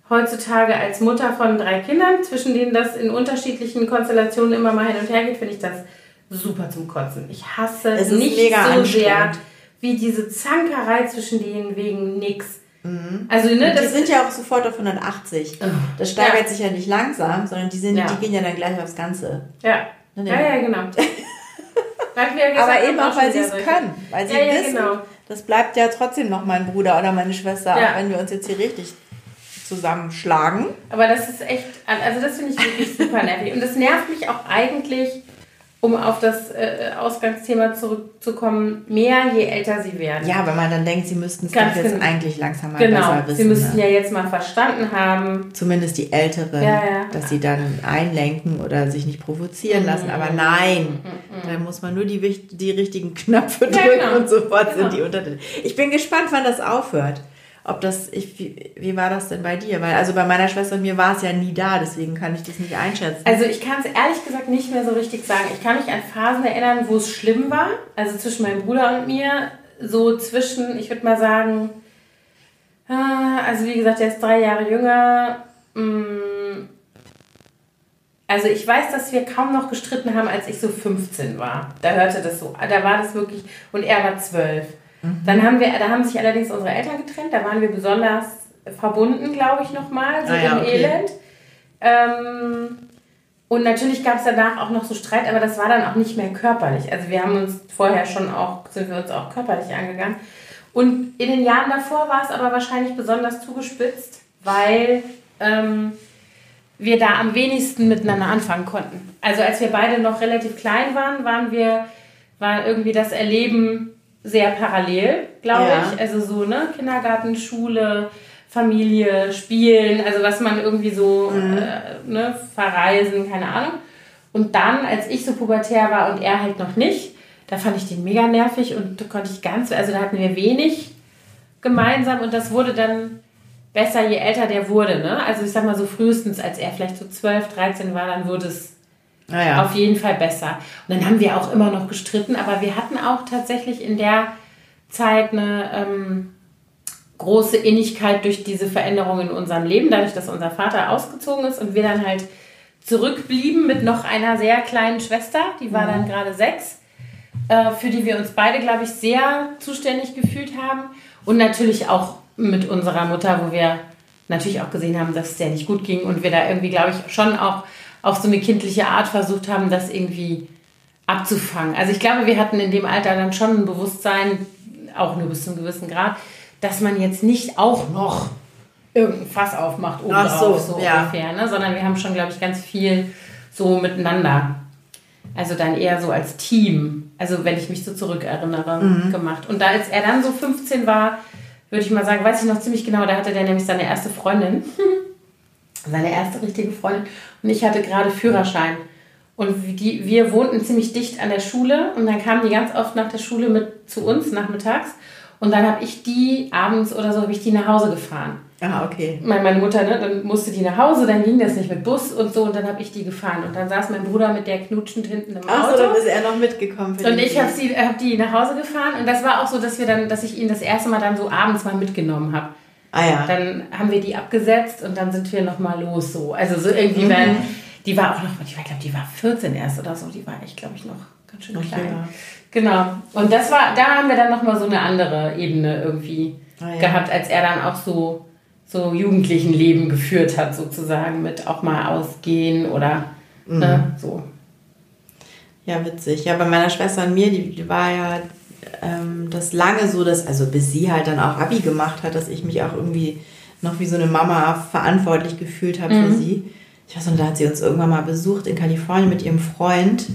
S2: heutzutage als Mutter von drei Kindern, zwischen denen das in unterschiedlichen Konstellationen immer mal hin und her geht, finde ich das super zum Kotzen. Ich hasse es nicht so sehr wie diese Zankerei zwischen denen wegen nix.
S1: Mhm. Also, ne, das die sind ja auch sofort auf 180. Das steigert ja. sich ja nicht langsam, sondern die, sind, ja. die gehen ja dann gleich aufs Ganze.
S2: Ja, ne, ja, ja, genau.
S1: gesagt, Aber eben auch, weil sie es können. Weil sie ja, wissen, genau. das bleibt ja trotzdem noch mein Bruder oder meine Schwester, auch wenn wir uns jetzt hier richtig zusammenschlagen.
S2: Aber das ist echt, also das finde ich wirklich super nervig. Und das nervt mich auch eigentlich um auf das äh, Ausgangsthema zurückzukommen, mehr je älter sie werden.
S1: Ja, weil man dann denkt, sie müssten es jetzt genau. eigentlich langsam mal genau. besser
S2: wissen. Sie müssten ne? ja jetzt mal verstanden haben.
S1: Zumindest die Älteren, ja, ja. dass sie dann einlenken oder sich nicht provozieren mhm. lassen. Aber nein, mhm. da muss man nur die, die richtigen Knöpfe drücken ja, genau. und sofort genau. sind die unter. Ich bin gespannt, wann das aufhört ob das, ich, wie, wie war das denn bei dir? Weil, also bei meiner Schwester und mir war es ja nie da, deswegen kann ich das nicht einschätzen.
S2: Also ich kann es ehrlich gesagt nicht mehr so richtig sagen. Ich kann mich an Phasen erinnern, wo es schlimm war, also zwischen meinem Bruder und mir, so zwischen, ich würde mal sagen, ah, also wie gesagt, er ist drei Jahre jünger. Mm, also ich weiß, dass wir kaum noch gestritten haben, als ich so 15 war. Da hörte das so, da war das wirklich, und er war zwölf. Dann haben wir, da haben sich allerdings unsere Eltern getrennt, da waren wir besonders verbunden, glaube ich, nochmal, so ah, ja, im okay. Elend. Ähm, und natürlich gab es danach auch noch so Streit, aber das war dann auch nicht mehr körperlich. Also wir haben uns vorher schon auch, sind wir uns auch körperlich angegangen. Und in den Jahren davor war es aber wahrscheinlich besonders zugespitzt, weil ähm, wir da am wenigsten miteinander anfangen konnten. Also als wir beide noch relativ klein waren, waren wir, war irgendwie das Erleben sehr parallel, glaube ja. ich. Also so, ne, Kindergarten, Schule, Familie, Spielen, also was man irgendwie so, mhm. äh, ne, verreisen, keine Ahnung. Und dann, als ich so pubertär war und er halt noch nicht, da fand ich den mega nervig und da konnte ich ganz, also da hatten wir wenig gemeinsam und das wurde dann besser, je älter der wurde, ne? Also ich sag mal so frühestens, als er vielleicht so 12, 13 war, dann wurde es Ah ja. Auf jeden Fall besser. Und dann haben wir auch immer noch gestritten, aber wir hatten auch tatsächlich in der Zeit eine ähm, große Innigkeit durch diese Veränderung in unserem Leben, dadurch, dass unser Vater ausgezogen ist und wir dann halt zurückblieben mit noch einer sehr kleinen Schwester, die war mhm. dann gerade sechs, äh, für die wir uns beide, glaube ich, sehr zuständig gefühlt haben. Und natürlich auch mit unserer Mutter, wo wir natürlich auch gesehen haben, dass es der nicht gut ging und wir da irgendwie, glaube ich, schon auch auf so eine kindliche Art versucht haben, das irgendwie abzufangen. Also ich glaube, wir hatten in dem Alter dann schon ein Bewusstsein, auch nur bis zu einem gewissen Grad, dass man jetzt nicht auch noch irgendein Fass aufmacht oben Ach so, so ja. ungefähr, ne? sondern wir haben schon, glaube ich, ganz viel so miteinander. Also dann eher so als Team, also wenn ich mich so zurückerinnere, mhm. gemacht. Und da als er dann so 15 war, würde ich mal sagen, weiß ich noch ziemlich genau, da hatte der nämlich seine erste Freundin. seine erste richtige Freundin. Und ich hatte gerade Führerschein. Und die, wir wohnten ziemlich dicht an der Schule und dann kamen die ganz oft nach der Schule mit zu uns nachmittags. Und dann habe ich die abends oder so, habe ich die nach Hause gefahren.
S1: Ah, okay.
S2: Meine Mutter, ne, dann musste die nach Hause, dann ging das nicht mit Bus und so und dann habe ich die gefahren. Und dann saß mein Bruder mit der knutschend hinten im Auto.
S1: Ach so, dann ist er noch mitgekommen.
S2: und ich habe hab die nach Hause gefahren und das war auch so, dass wir dann, dass ich ihn das erste Mal dann so abends mal mitgenommen habe.
S1: Ah ja.
S2: Dann haben wir die abgesetzt und dann sind wir nochmal los so. Also so irgendwie, mhm. weil die war auch noch, ich glaube, die war 14 erst oder so, die war echt, glaube ich, noch ganz schön klein. Ja. Genau. Und das war, da haben wir dann nochmal so eine andere Ebene irgendwie ah, ja. gehabt, als er dann auch so, so jugendlichen Leben geführt hat, sozusagen, mit auch mal ausgehen oder mhm. ne, so.
S1: Ja, witzig. Ja, bei meiner Schwester und mir, die, die war ja ähm, das lange so, dass, also bis sie halt dann auch Abi gemacht hat, dass ich mich auch irgendwie noch wie so eine Mama verantwortlich gefühlt habe mhm. für sie. Ich weiß noch, da hat sie uns irgendwann mal besucht in Kalifornien mit ihrem Freund.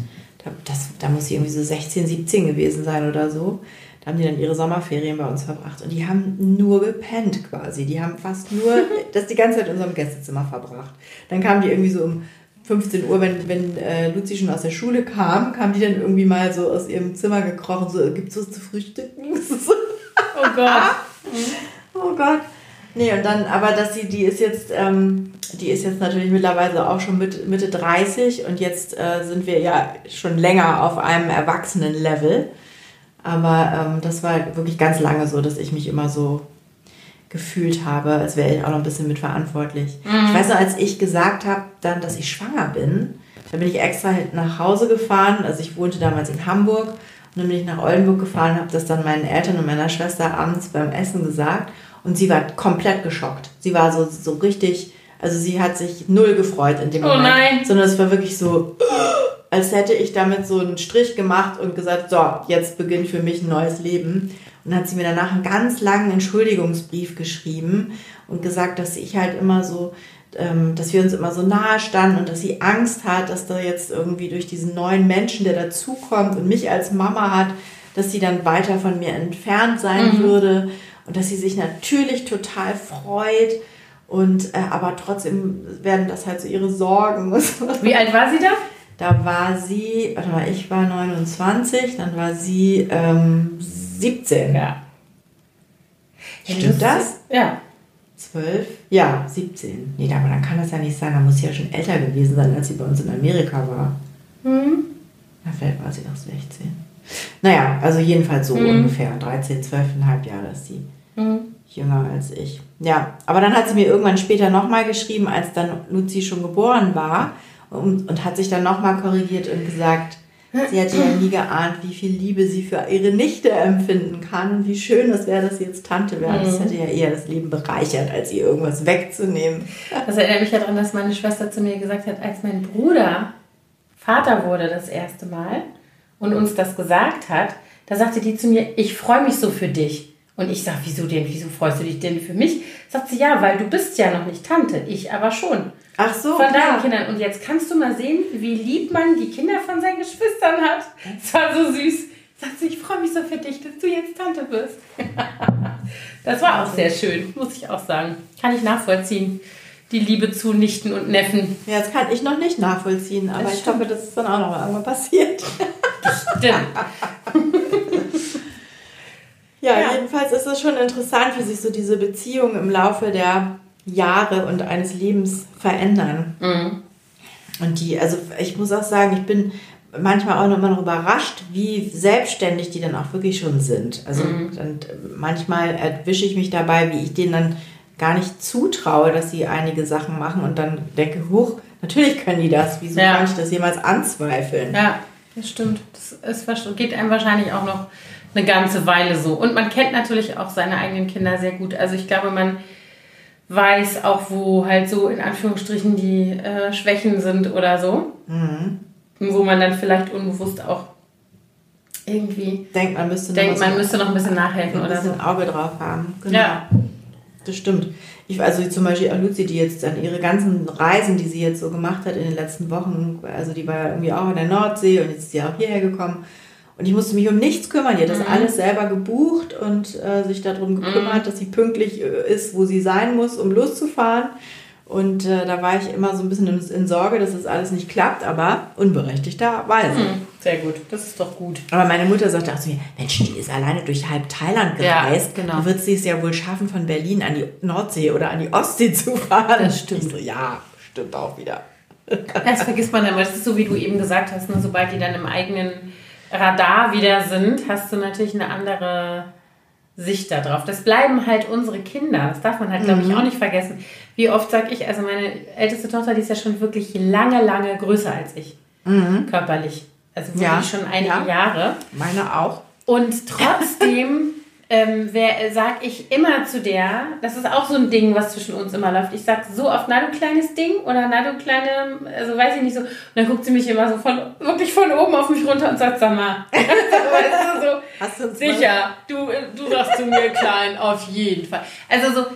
S1: Da, das, da muss sie irgendwie so 16, 17 gewesen sein oder so. Da haben die dann ihre Sommerferien bei uns verbracht und die haben nur gepennt quasi. Die haben fast nur das die ganze Zeit in unserem Gästezimmer verbracht. Dann kamen die irgendwie so um 15 Uhr, wenn, wenn äh, Luzi schon aus der Schule kam, kam die dann irgendwie mal so aus ihrem Zimmer gekrochen, so, gibt's was zu frühstücken?
S2: oh Gott.
S1: oh Gott. Nee, und dann, aber dass sie, die ist jetzt, ähm, die ist jetzt natürlich mittlerweile auch schon mit, Mitte 30 und jetzt äh, sind wir ja schon länger auf einem Erwachsenen-Level. Aber ähm, das war wirklich ganz lange so, dass ich mich immer so gefühlt habe, als wäre ich auch noch ein bisschen mitverantwortlich. Mhm. Ich weiß noch, als ich gesagt habe, dann, dass ich schwanger bin, da bin ich extra nach Hause gefahren. Also ich wohnte damals in Hamburg und dann bin ich nach Oldenburg gefahren, habe das dann meinen Eltern und meiner Schwester abends beim Essen gesagt und sie war komplett geschockt. Sie war so, so richtig, also sie hat sich null gefreut in dem
S2: oh Moment. Oh nein.
S1: Sondern es war wirklich so, als hätte ich damit so einen Strich gemacht und gesagt, so, jetzt beginnt für mich ein neues Leben. Und dann hat sie mir danach einen ganz langen Entschuldigungsbrief geschrieben und gesagt, dass ich halt immer so, ähm, dass wir uns immer so nahe standen und dass sie Angst hat, dass da jetzt irgendwie durch diesen neuen Menschen, der dazukommt und mich als Mama hat, dass sie dann weiter von mir entfernt sein mhm. würde und dass sie sich natürlich total freut und äh, aber trotzdem werden das halt so ihre Sorgen.
S2: Wie alt war sie da?
S1: Da war sie, warte mal, ich war 29, dann war sie ähm, 17.
S2: Ja.
S1: Stimmt das?
S2: Ja.
S1: 12? Ja, 17. Nee, aber dann kann das ja nicht sein. Dann muss sie ja schon älter gewesen sein, als sie bei uns in Amerika war.
S2: Mhm.
S1: Na, vielleicht war sie noch 16. Naja, also jedenfalls so mhm. ungefähr. 13, 12,5 Jahre ist sie mhm. jünger als ich. Ja, aber dann hat sie mir irgendwann später nochmal geschrieben, als dann Luzi schon geboren war und, und hat sich dann nochmal korrigiert und gesagt, sie hätte ja nie geahnt, wie viel Liebe sie für ihre Nichte empfinden kann und wie schön es wäre, dass sie jetzt Tante wäre. Mhm. Das hätte ja eher das Leben bereichert, als ihr irgendwas wegzunehmen.
S2: Das erinnert mich ja daran, dass meine Schwester zu mir gesagt hat, als mein Bruder Vater wurde das erste Mal und uns das gesagt hat, da sagte die zu mir, ich freue mich so für dich. Und ich sage, wieso denn? Wieso freust du dich denn für mich? Sagt sie, ja, weil du bist ja noch nicht Tante, ich aber schon.
S1: Ach so.
S2: Von klar. deinen Kindern. Und jetzt kannst du mal sehen, wie lieb man die Kinder von seinen Geschwistern hat. Das war so süß. Sagt sie, ich freue mich so für dich, dass du jetzt Tante bist. das war auch sehr schön, muss ich auch sagen. Kann ich nachvollziehen. Die Liebe zu Nichten und Neffen.
S1: Ja, das kann ich noch nicht nachvollziehen, aber das ich hoffe, dass es dann auch noch mal irgendwann passiert.
S2: Stimmt.
S1: Ja, ja, jedenfalls ist es schon interessant, wie sich so diese Beziehungen im Laufe der Jahre und eines Lebens verändern.
S2: Mhm.
S1: Und die, also ich muss auch sagen, ich bin manchmal auch noch, noch überrascht, wie selbstständig die dann auch wirklich schon sind. Also mhm. und manchmal erwische ich mich dabei, wie ich denen dann gar nicht zutraue, dass sie einige Sachen machen und dann denke, huch, natürlich können die das. Wieso ja. kann ich das jemals anzweifeln?
S2: Ja, das stimmt. Das ist, geht einem wahrscheinlich auch noch eine ganze Weile so. Und man kennt natürlich auch seine eigenen Kinder sehr gut. Also ich glaube, man weiß auch, wo halt so in Anführungsstrichen die äh, Schwächen sind oder so.
S1: Mhm.
S2: Wo man dann vielleicht unbewusst auch irgendwie
S1: denkt, man müsste,
S2: denkt, man müsste noch ein bisschen nachhelfen
S1: ein
S2: oder so.
S1: ein Auge drauf haben.
S2: Genau. Ja.
S1: Das stimmt. Ich, also zum Beispiel Luzi, die jetzt dann ihre ganzen Reisen, die sie jetzt so gemacht hat in den letzten Wochen, also die war ja irgendwie auch in der Nordsee und jetzt ist sie auch hierher gekommen. Und ich musste mich um nichts kümmern. Die hat das mhm. alles selber gebucht und äh, sich darum gekümmert, mhm. dass sie pünktlich äh, ist, wo sie sein muss, um loszufahren. Und äh, da war ich immer so ein bisschen in, in Sorge, dass es das alles nicht klappt, aber unberechtigterweise. Mhm.
S2: Sehr gut, das ist doch gut.
S1: Aber meine Mutter sagte auch zu mir, Mensch, die ist alleine durch halb Thailand gereist. Ja, genau. Wird sie es ja wohl schaffen, von Berlin an die Nordsee oder an die Ostsee zu fahren.
S2: Das stimmt.
S1: So, ja, stimmt auch wieder.
S2: Das vergisst man immer. Das ist so, wie du eben gesagt hast, ne? sobald die dann im eigenen Radar wieder sind, hast du natürlich eine andere Sicht darauf. Das bleiben halt unsere Kinder. Das darf man halt, glaube ich, mhm. auch nicht vergessen. Wie oft sage ich, also meine älteste Tochter, die ist ja schon wirklich lange, lange größer als ich. Mhm. Körperlich. Also wirklich ja. schon einige ja. Jahre.
S1: Meine auch.
S2: Und trotzdem ähm, wer, sag ich immer zu der, das ist auch so ein Ding, was zwischen uns immer läuft. Ich sag so oft, na du kleines Ding oder na du kleine, also weiß ich nicht so. Und dann guckt sie mich immer so von, wirklich von oben auf mich runter und sagt, sag mal, weißt du, so, Hast du sicher, du, du sagst zu mir klein, auf jeden Fall. Also so,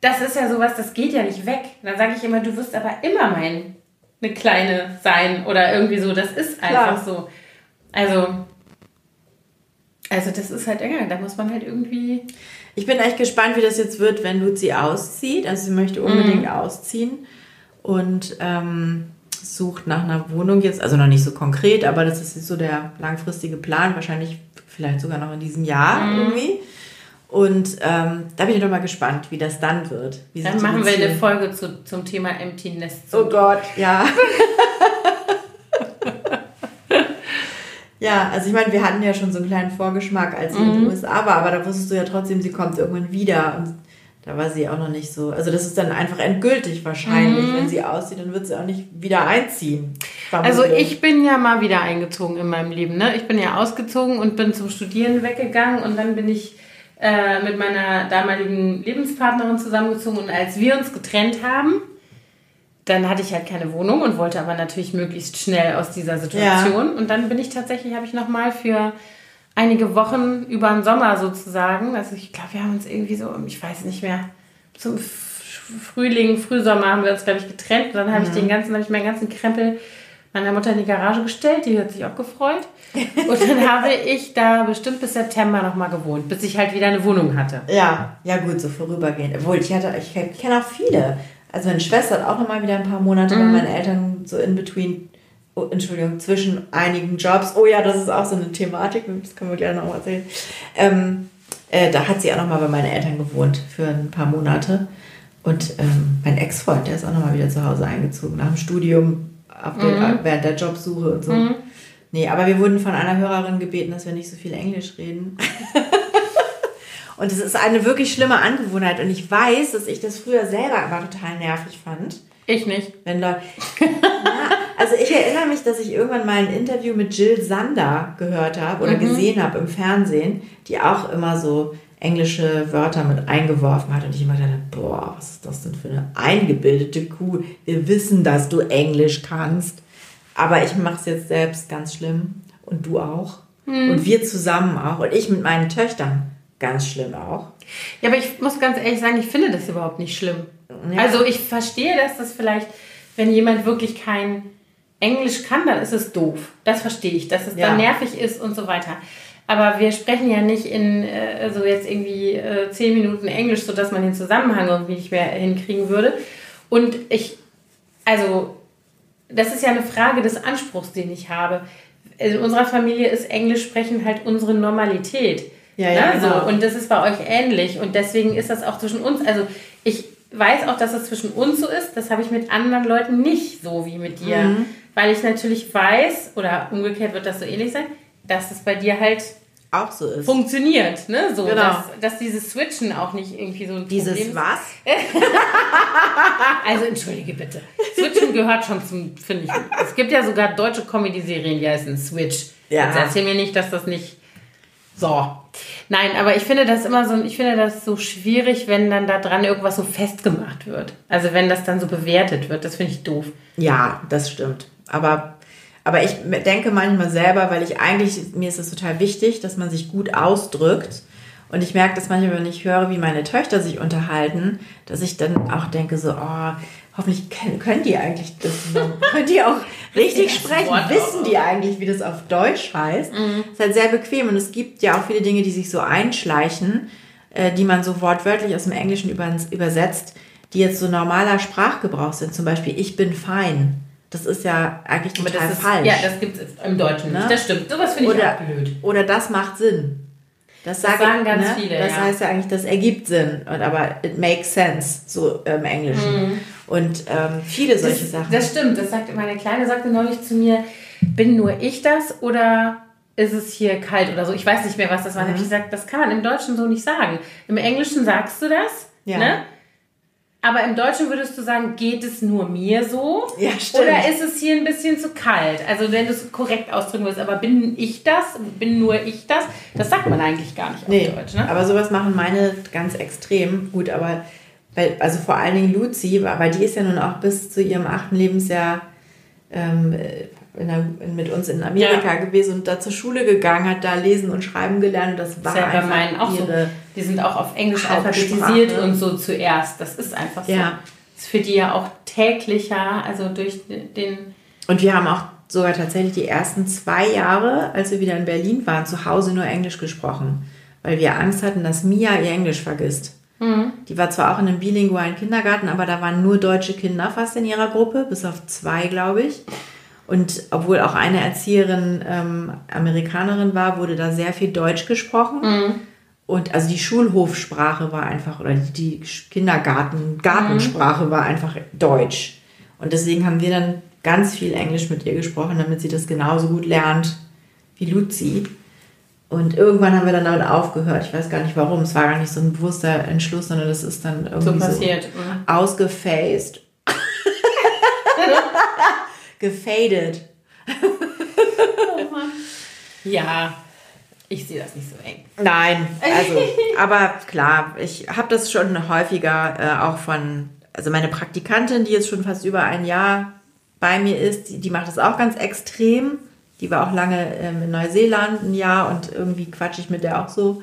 S2: das ist ja sowas, das geht ja nicht weg. Dann sage ich immer, du wirst aber immer mein, eine kleine sein oder irgendwie so, das ist einfach Klar. so. Also, also das ist halt egal, da muss man halt irgendwie.
S1: Ich bin echt gespannt, wie das jetzt wird, wenn Luzi auszieht. Also sie möchte unbedingt mhm. ausziehen und ähm, sucht nach einer Wohnung jetzt, also noch nicht so konkret, aber das ist so der langfristige Plan, wahrscheinlich vielleicht sogar noch in diesem Jahr mhm. irgendwie. Und ähm, da bin ich doch mal gespannt, wie das dann wird.
S2: dann machen wir eine Folge zu, zum Thema Empty Nest.
S1: Oh Gott, ja. Ja, also ich meine, wir hatten ja schon so einen kleinen Vorgeschmack, als sie mhm. in den USA war, aber da wusstest du ja trotzdem, sie kommt irgendwann wieder und da war sie auch noch nicht so. Also das ist dann einfach endgültig wahrscheinlich. Mhm. Wenn sie aussieht, dann wird sie auch nicht wieder einziehen.
S2: Also ich bin ja mal wieder eingezogen in meinem Leben. Ne? Ich bin ja ausgezogen und bin zum Studieren weggegangen und dann bin ich äh, mit meiner damaligen Lebenspartnerin zusammengezogen und als wir uns getrennt haben, dann hatte ich halt keine Wohnung und wollte aber natürlich möglichst schnell aus dieser Situation. Ja. Und dann bin ich tatsächlich, habe ich nochmal für einige Wochen über den Sommer sozusagen, also ich glaube, wir haben uns irgendwie so, ich weiß nicht mehr, zum Frühling, Frühsommer haben wir uns, glaube ich, getrennt. Und dann habe mhm. ich den ganzen, habe ich meinen ganzen Krempel meiner Mutter in die Garage gestellt, die hat sich auch gefreut. Und dann habe ich da bestimmt bis September nochmal gewohnt, bis ich halt wieder eine Wohnung hatte.
S1: Ja, ja gut, so vorübergehend. Obwohl, ich hatte, ich kenne auch viele, also meine Schwester hat auch mal wieder ein paar Monate mhm. bei meinen Eltern so in between, oh, Entschuldigung, zwischen einigen Jobs. Oh ja, das ist auch so eine Thematik, das können wir gleich noch mal erzählen. Ähm, äh, da hat sie auch noch mal bei meinen Eltern gewohnt für ein paar Monate. Und ähm, mein Ex-Freund, der ist auch noch mal wieder zu Hause eingezogen, nach dem Studium, der, mhm. während der Jobsuche und so. Mhm. Nee, aber wir wurden von einer Hörerin gebeten, dass wir nicht so viel Englisch reden. Und es ist eine wirklich schlimme Angewohnheit. Und ich weiß, dass ich das früher selber aber total nervig fand.
S2: Ich nicht.
S1: Wenn Leute. ja, also ich erinnere mich, dass ich irgendwann mal ein Interview mit Jill Sander gehört habe oder mhm. gesehen habe im Fernsehen, die auch immer so englische Wörter mit eingeworfen hat. Und ich immer dachte, boah, was ist das denn für eine eingebildete Kuh? Wir wissen, dass du Englisch kannst. Aber ich mache es jetzt selbst ganz schlimm. Und du auch. Mhm. Und wir zusammen auch. Und ich mit meinen Töchtern ganz schlimm auch.
S2: Ja, aber ich muss ganz ehrlich sagen, ich finde das überhaupt nicht schlimm. Ja. Also ich verstehe, dass das vielleicht, wenn jemand wirklich kein Englisch kann, dann ist es doof. Das verstehe ich, dass es ja. dann nervig ist und so weiter. Aber wir sprechen ja nicht in äh, also jetzt irgendwie äh, zehn Minuten Englisch, sodass man den Zusammenhang irgendwie nicht mehr hinkriegen würde. Und ich, also, das ist ja eine Frage des Anspruchs, den ich habe. In unserer Familie ist Englisch sprechen halt unsere Normalität. Ja, ja, ne? genau. so. Und das ist bei euch ähnlich. Und deswegen ist das auch zwischen uns. Also ich weiß auch, dass es zwischen uns so ist. Das habe ich mit anderen Leuten nicht so wie mit dir. Mhm. Weil ich natürlich weiß, oder umgekehrt wird das so ähnlich sein, dass es bei dir halt
S1: auch so ist.
S2: Funktioniert, ne? So, genau. dass, dass dieses Switchen auch nicht irgendwie so ein
S1: Dieses
S2: Problem
S1: ist. was?
S2: also entschuldige bitte. Switchen gehört schon zum, finde ich. Es gibt ja sogar deutsche Comedy-Serien, die heißen Switch. Ja. Jetzt erzähl mir nicht, dass das nicht so. Nein, aber ich finde das immer so, ich finde das so schwierig, wenn dann da dran irgendwas so festgemacht wird. Also wenn das dann so bewertet wird, das finde ich doof.
S1: Ja, das stimmt. Aber, aber ich denke manchmal selber, weil ich eigentlich, mir ist es total wichtig, dass man sich gut ausdrückt. Und ich merke das manchmal, wenn ich höre, wie meine Töchter sich unterhalten, dass ich dann auch denke so, oh, hoffentlich können die eigentlich das, können die auch richtig sprechen, wissen die eigentlich, wie das auf Deutsch heißt. Mhm. Ist halt sehr bequem und es gibt ja auch viele Dinge, die sich so einschleichen, äh, die man so wortwörtlich aus dem Englischen übersetzt, die jetzt so normaler Sprachgebrauch sind, zum Beispiel ich bin fein. Das ist ja eigentlich
S2: Aber
S1: total
S2: das ist,
S1: falsch.
S2: Ja, das gibt es im Deutschen
S1: Ne?
S2: nicht. Das stimmt. Sowas finde ich
S1: oder,
S2: auch blöd.
S1: oder das macht Sinn. Das, sage
S2: sagen
S1: ich,
S2: ganz
S1: ne?
S2: viele,
S1: Das
S2: ja.
S1: heißt ja eigentlich, das ergibt Sinn. Und, aber it makes sense, so im Englischen. Und ähm, viele solche
S2: das,
S1: Sachen.
S2: Das stimmt. Das sagt meine Kleine sagte neulich zu mir, bin nur ich das oder ist es hier kalt oder so? Ich weiß nicht mehr, was das war.
S1: Mhm.
S2: Ich gesagt, das kann man im Deutschen so nicht sagen. Im Englischen sagst du das,
S1: Ja.
S2: ne? Aber im Deutschen würdest du sagen, geht es nur mir so?
S1: Ja, stimmt.
S2: Oder ist es hier ein bisschen zu kalt? Also wenn du es korrekt ausdrücken willst, aber bin ich das? Bin nur ich das? Das sagt man eigentlich gar nicht auf
S1: Nee,
S2: Deutsch, ne?
S1: aber sowas machen meine ganz extrem. Gut, aber also vor allen Dingen Luzi, weil die ist ja nun auch bis zu ihrem achten Lebensjahr ähm, der, mit uns in Amerika
S2: Ja.
S1: gewesen und da zur Schule geganng, hat da lesen und schreiben gelernt. Und das war
S2: Das ja
S1: einfach
S2: meinen auch so. Die sind auch auf Englisch alphabetisiert und so zuerst. Das ist einfach so.
S1: Ja.
S2: Das ist für die ja auch täglicher, also durch den.
S1: Und wir haben auch sogar tatsächlich die ersten zwei Jahre, als wir wieder in Berlin waren, zu Hause nur Englisch gesprochen, weil wir Angst hatten, dass Mia ihr Englisch vergisst. Die war zwar auch in einem bilingualen Kindergarten, aber da waren nur deutsche Kinder fast in ihrer Gruppe, bis auf zwei, glaube ich. Und obwohl auch eine Erzieherin ähm, Amerikanerin war, wurde da sehr viel Deutsch gesprochen. Und also die Schulhofsprache war einfach, oder die Kindergarten, Gartensprache war einfach Deutsch. Und deswegen haben wir dann ganz viel Englisch mit ihr gesprochen, damit sie das genauso gut lernt wie Luzi. Und irgendwann haben wir dann damit aufgehört. Ich weiß gar nicht warum. Es war gar nicht so ein bewusster Entschluss, sondern das ist dann irgendwie
S2: So
S1: so,
S2: passiert. Mhm.
S1: ausgefaced. Gefadet.
S2: Ja, ich sehe das nicht so eng.
S1: Nein, also, aber klar, ich habe das schon häufiger äh, auch von, also meine Praktikantin, die jetzt schon fast über ein Jahr bei mir ist, die, die macht das auch ganz extrem. Die war auch lange ähm, in Neuseeland ein Jahr und irgendwie quatsche ich mit der auch so.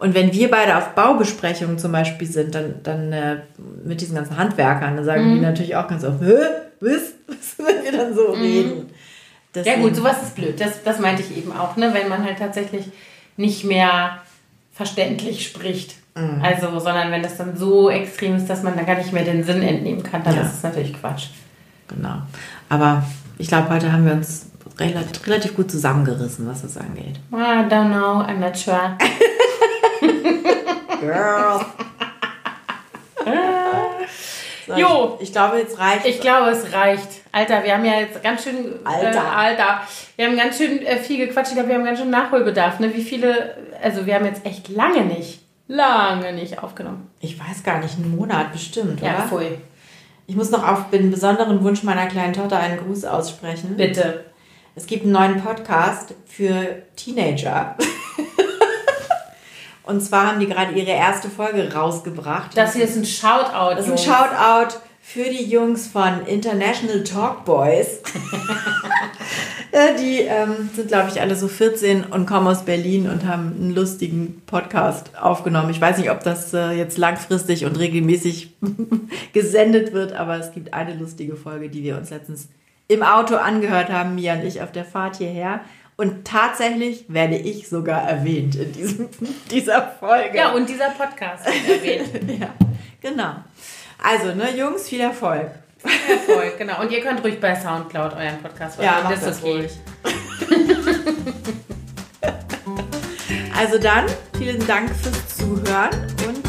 S1: Und wenn wir beide auf Baubesprechungen zum Beispiel sind, dann, dann äh, mit diesen ganzen Handwerkern, dann sagen die natürlich auch ganz oft, was, was, wenn wir dann so reden.
S2: Ja
S1: Deswegen-
S2: gut, sowas ist blöd. Das, das meinte ich eben auch, ne? wenn man halt tatsächlich nicht mehr verständlich spricht.
S1: Mhm.
S2: Also, sondern wenn das dann so extrem ist, dass man da gar nicht mehr den Sinn entnehmen kann, dann
S1: Ja.
S2: ist es natürlich Quatsch.
S1: Genau. Aber ich glaube, heute haben wir uns relativ, relativ gut zusammengerissen, was das angeht.
S2: I don't know, I'm not sure.
S1: Girl. So,
S2: Jo.
S1: Ich, ich glaube, jetzt reicht
S2: Ich glaube, es reicht. Alter, wir haben ja jetzt ganz schön.
S1: Alter.
S2: Äh, Alter. Wir haben ganz schön äh, viel gequatscht. Ich glaube, wir haben ganz schön Nachholbedarf. Ne? Wie viele. Also, wir haben jetzt echt lange nicht. Lange nicht aufgenommen.
S1: Ich weiß gar nicht, einen Monat bestimmt,
S2: Ja,
S1: oder?
S2: pfui.
S1: Ich muss noch auf den besonderen Wunsch meiner kleinen Tochter einen Gruß aussprechen.
S2: Bitte.
S1: Es gibt einen neuen Podcast für Teenager. Und zwar haben die gerade ihre erste Folge rausgebracht.
S2: Das hier ist ein Shoutout.
S1: Das ist ein. Shoutout für die Jungs von International Talk Boys. Äh, die ähm, sind, glaube ich, alle so 14 und kommen aus Berlin und haben einen lustigen Podcast aufgenommen. Ich weiß nicht, ob das äh, jetzt langfristig und regelmäßig gesendet wird, aber es gibt eine lustige Folge, die wir uns letztens im Auto angehört haben, Mia und ich auf der Fahrt hierher. Und tatsächlich werde ich sogar erwähnt in diesem, dieser Folge.
S2: Ja, und dieser Podcast wird erwähnt.
S1: Ja, genau. Also, ne, Jungs, viel Erfolg.
S2: Erfolg, genau. Und ihr könnt ruhig bei Soundcloud euren Podcast
S1: Ja,
S2: machen.
S1: mach
S2: das
S1: das ruhig. Also dann, vielen Dank fürs Zuhören und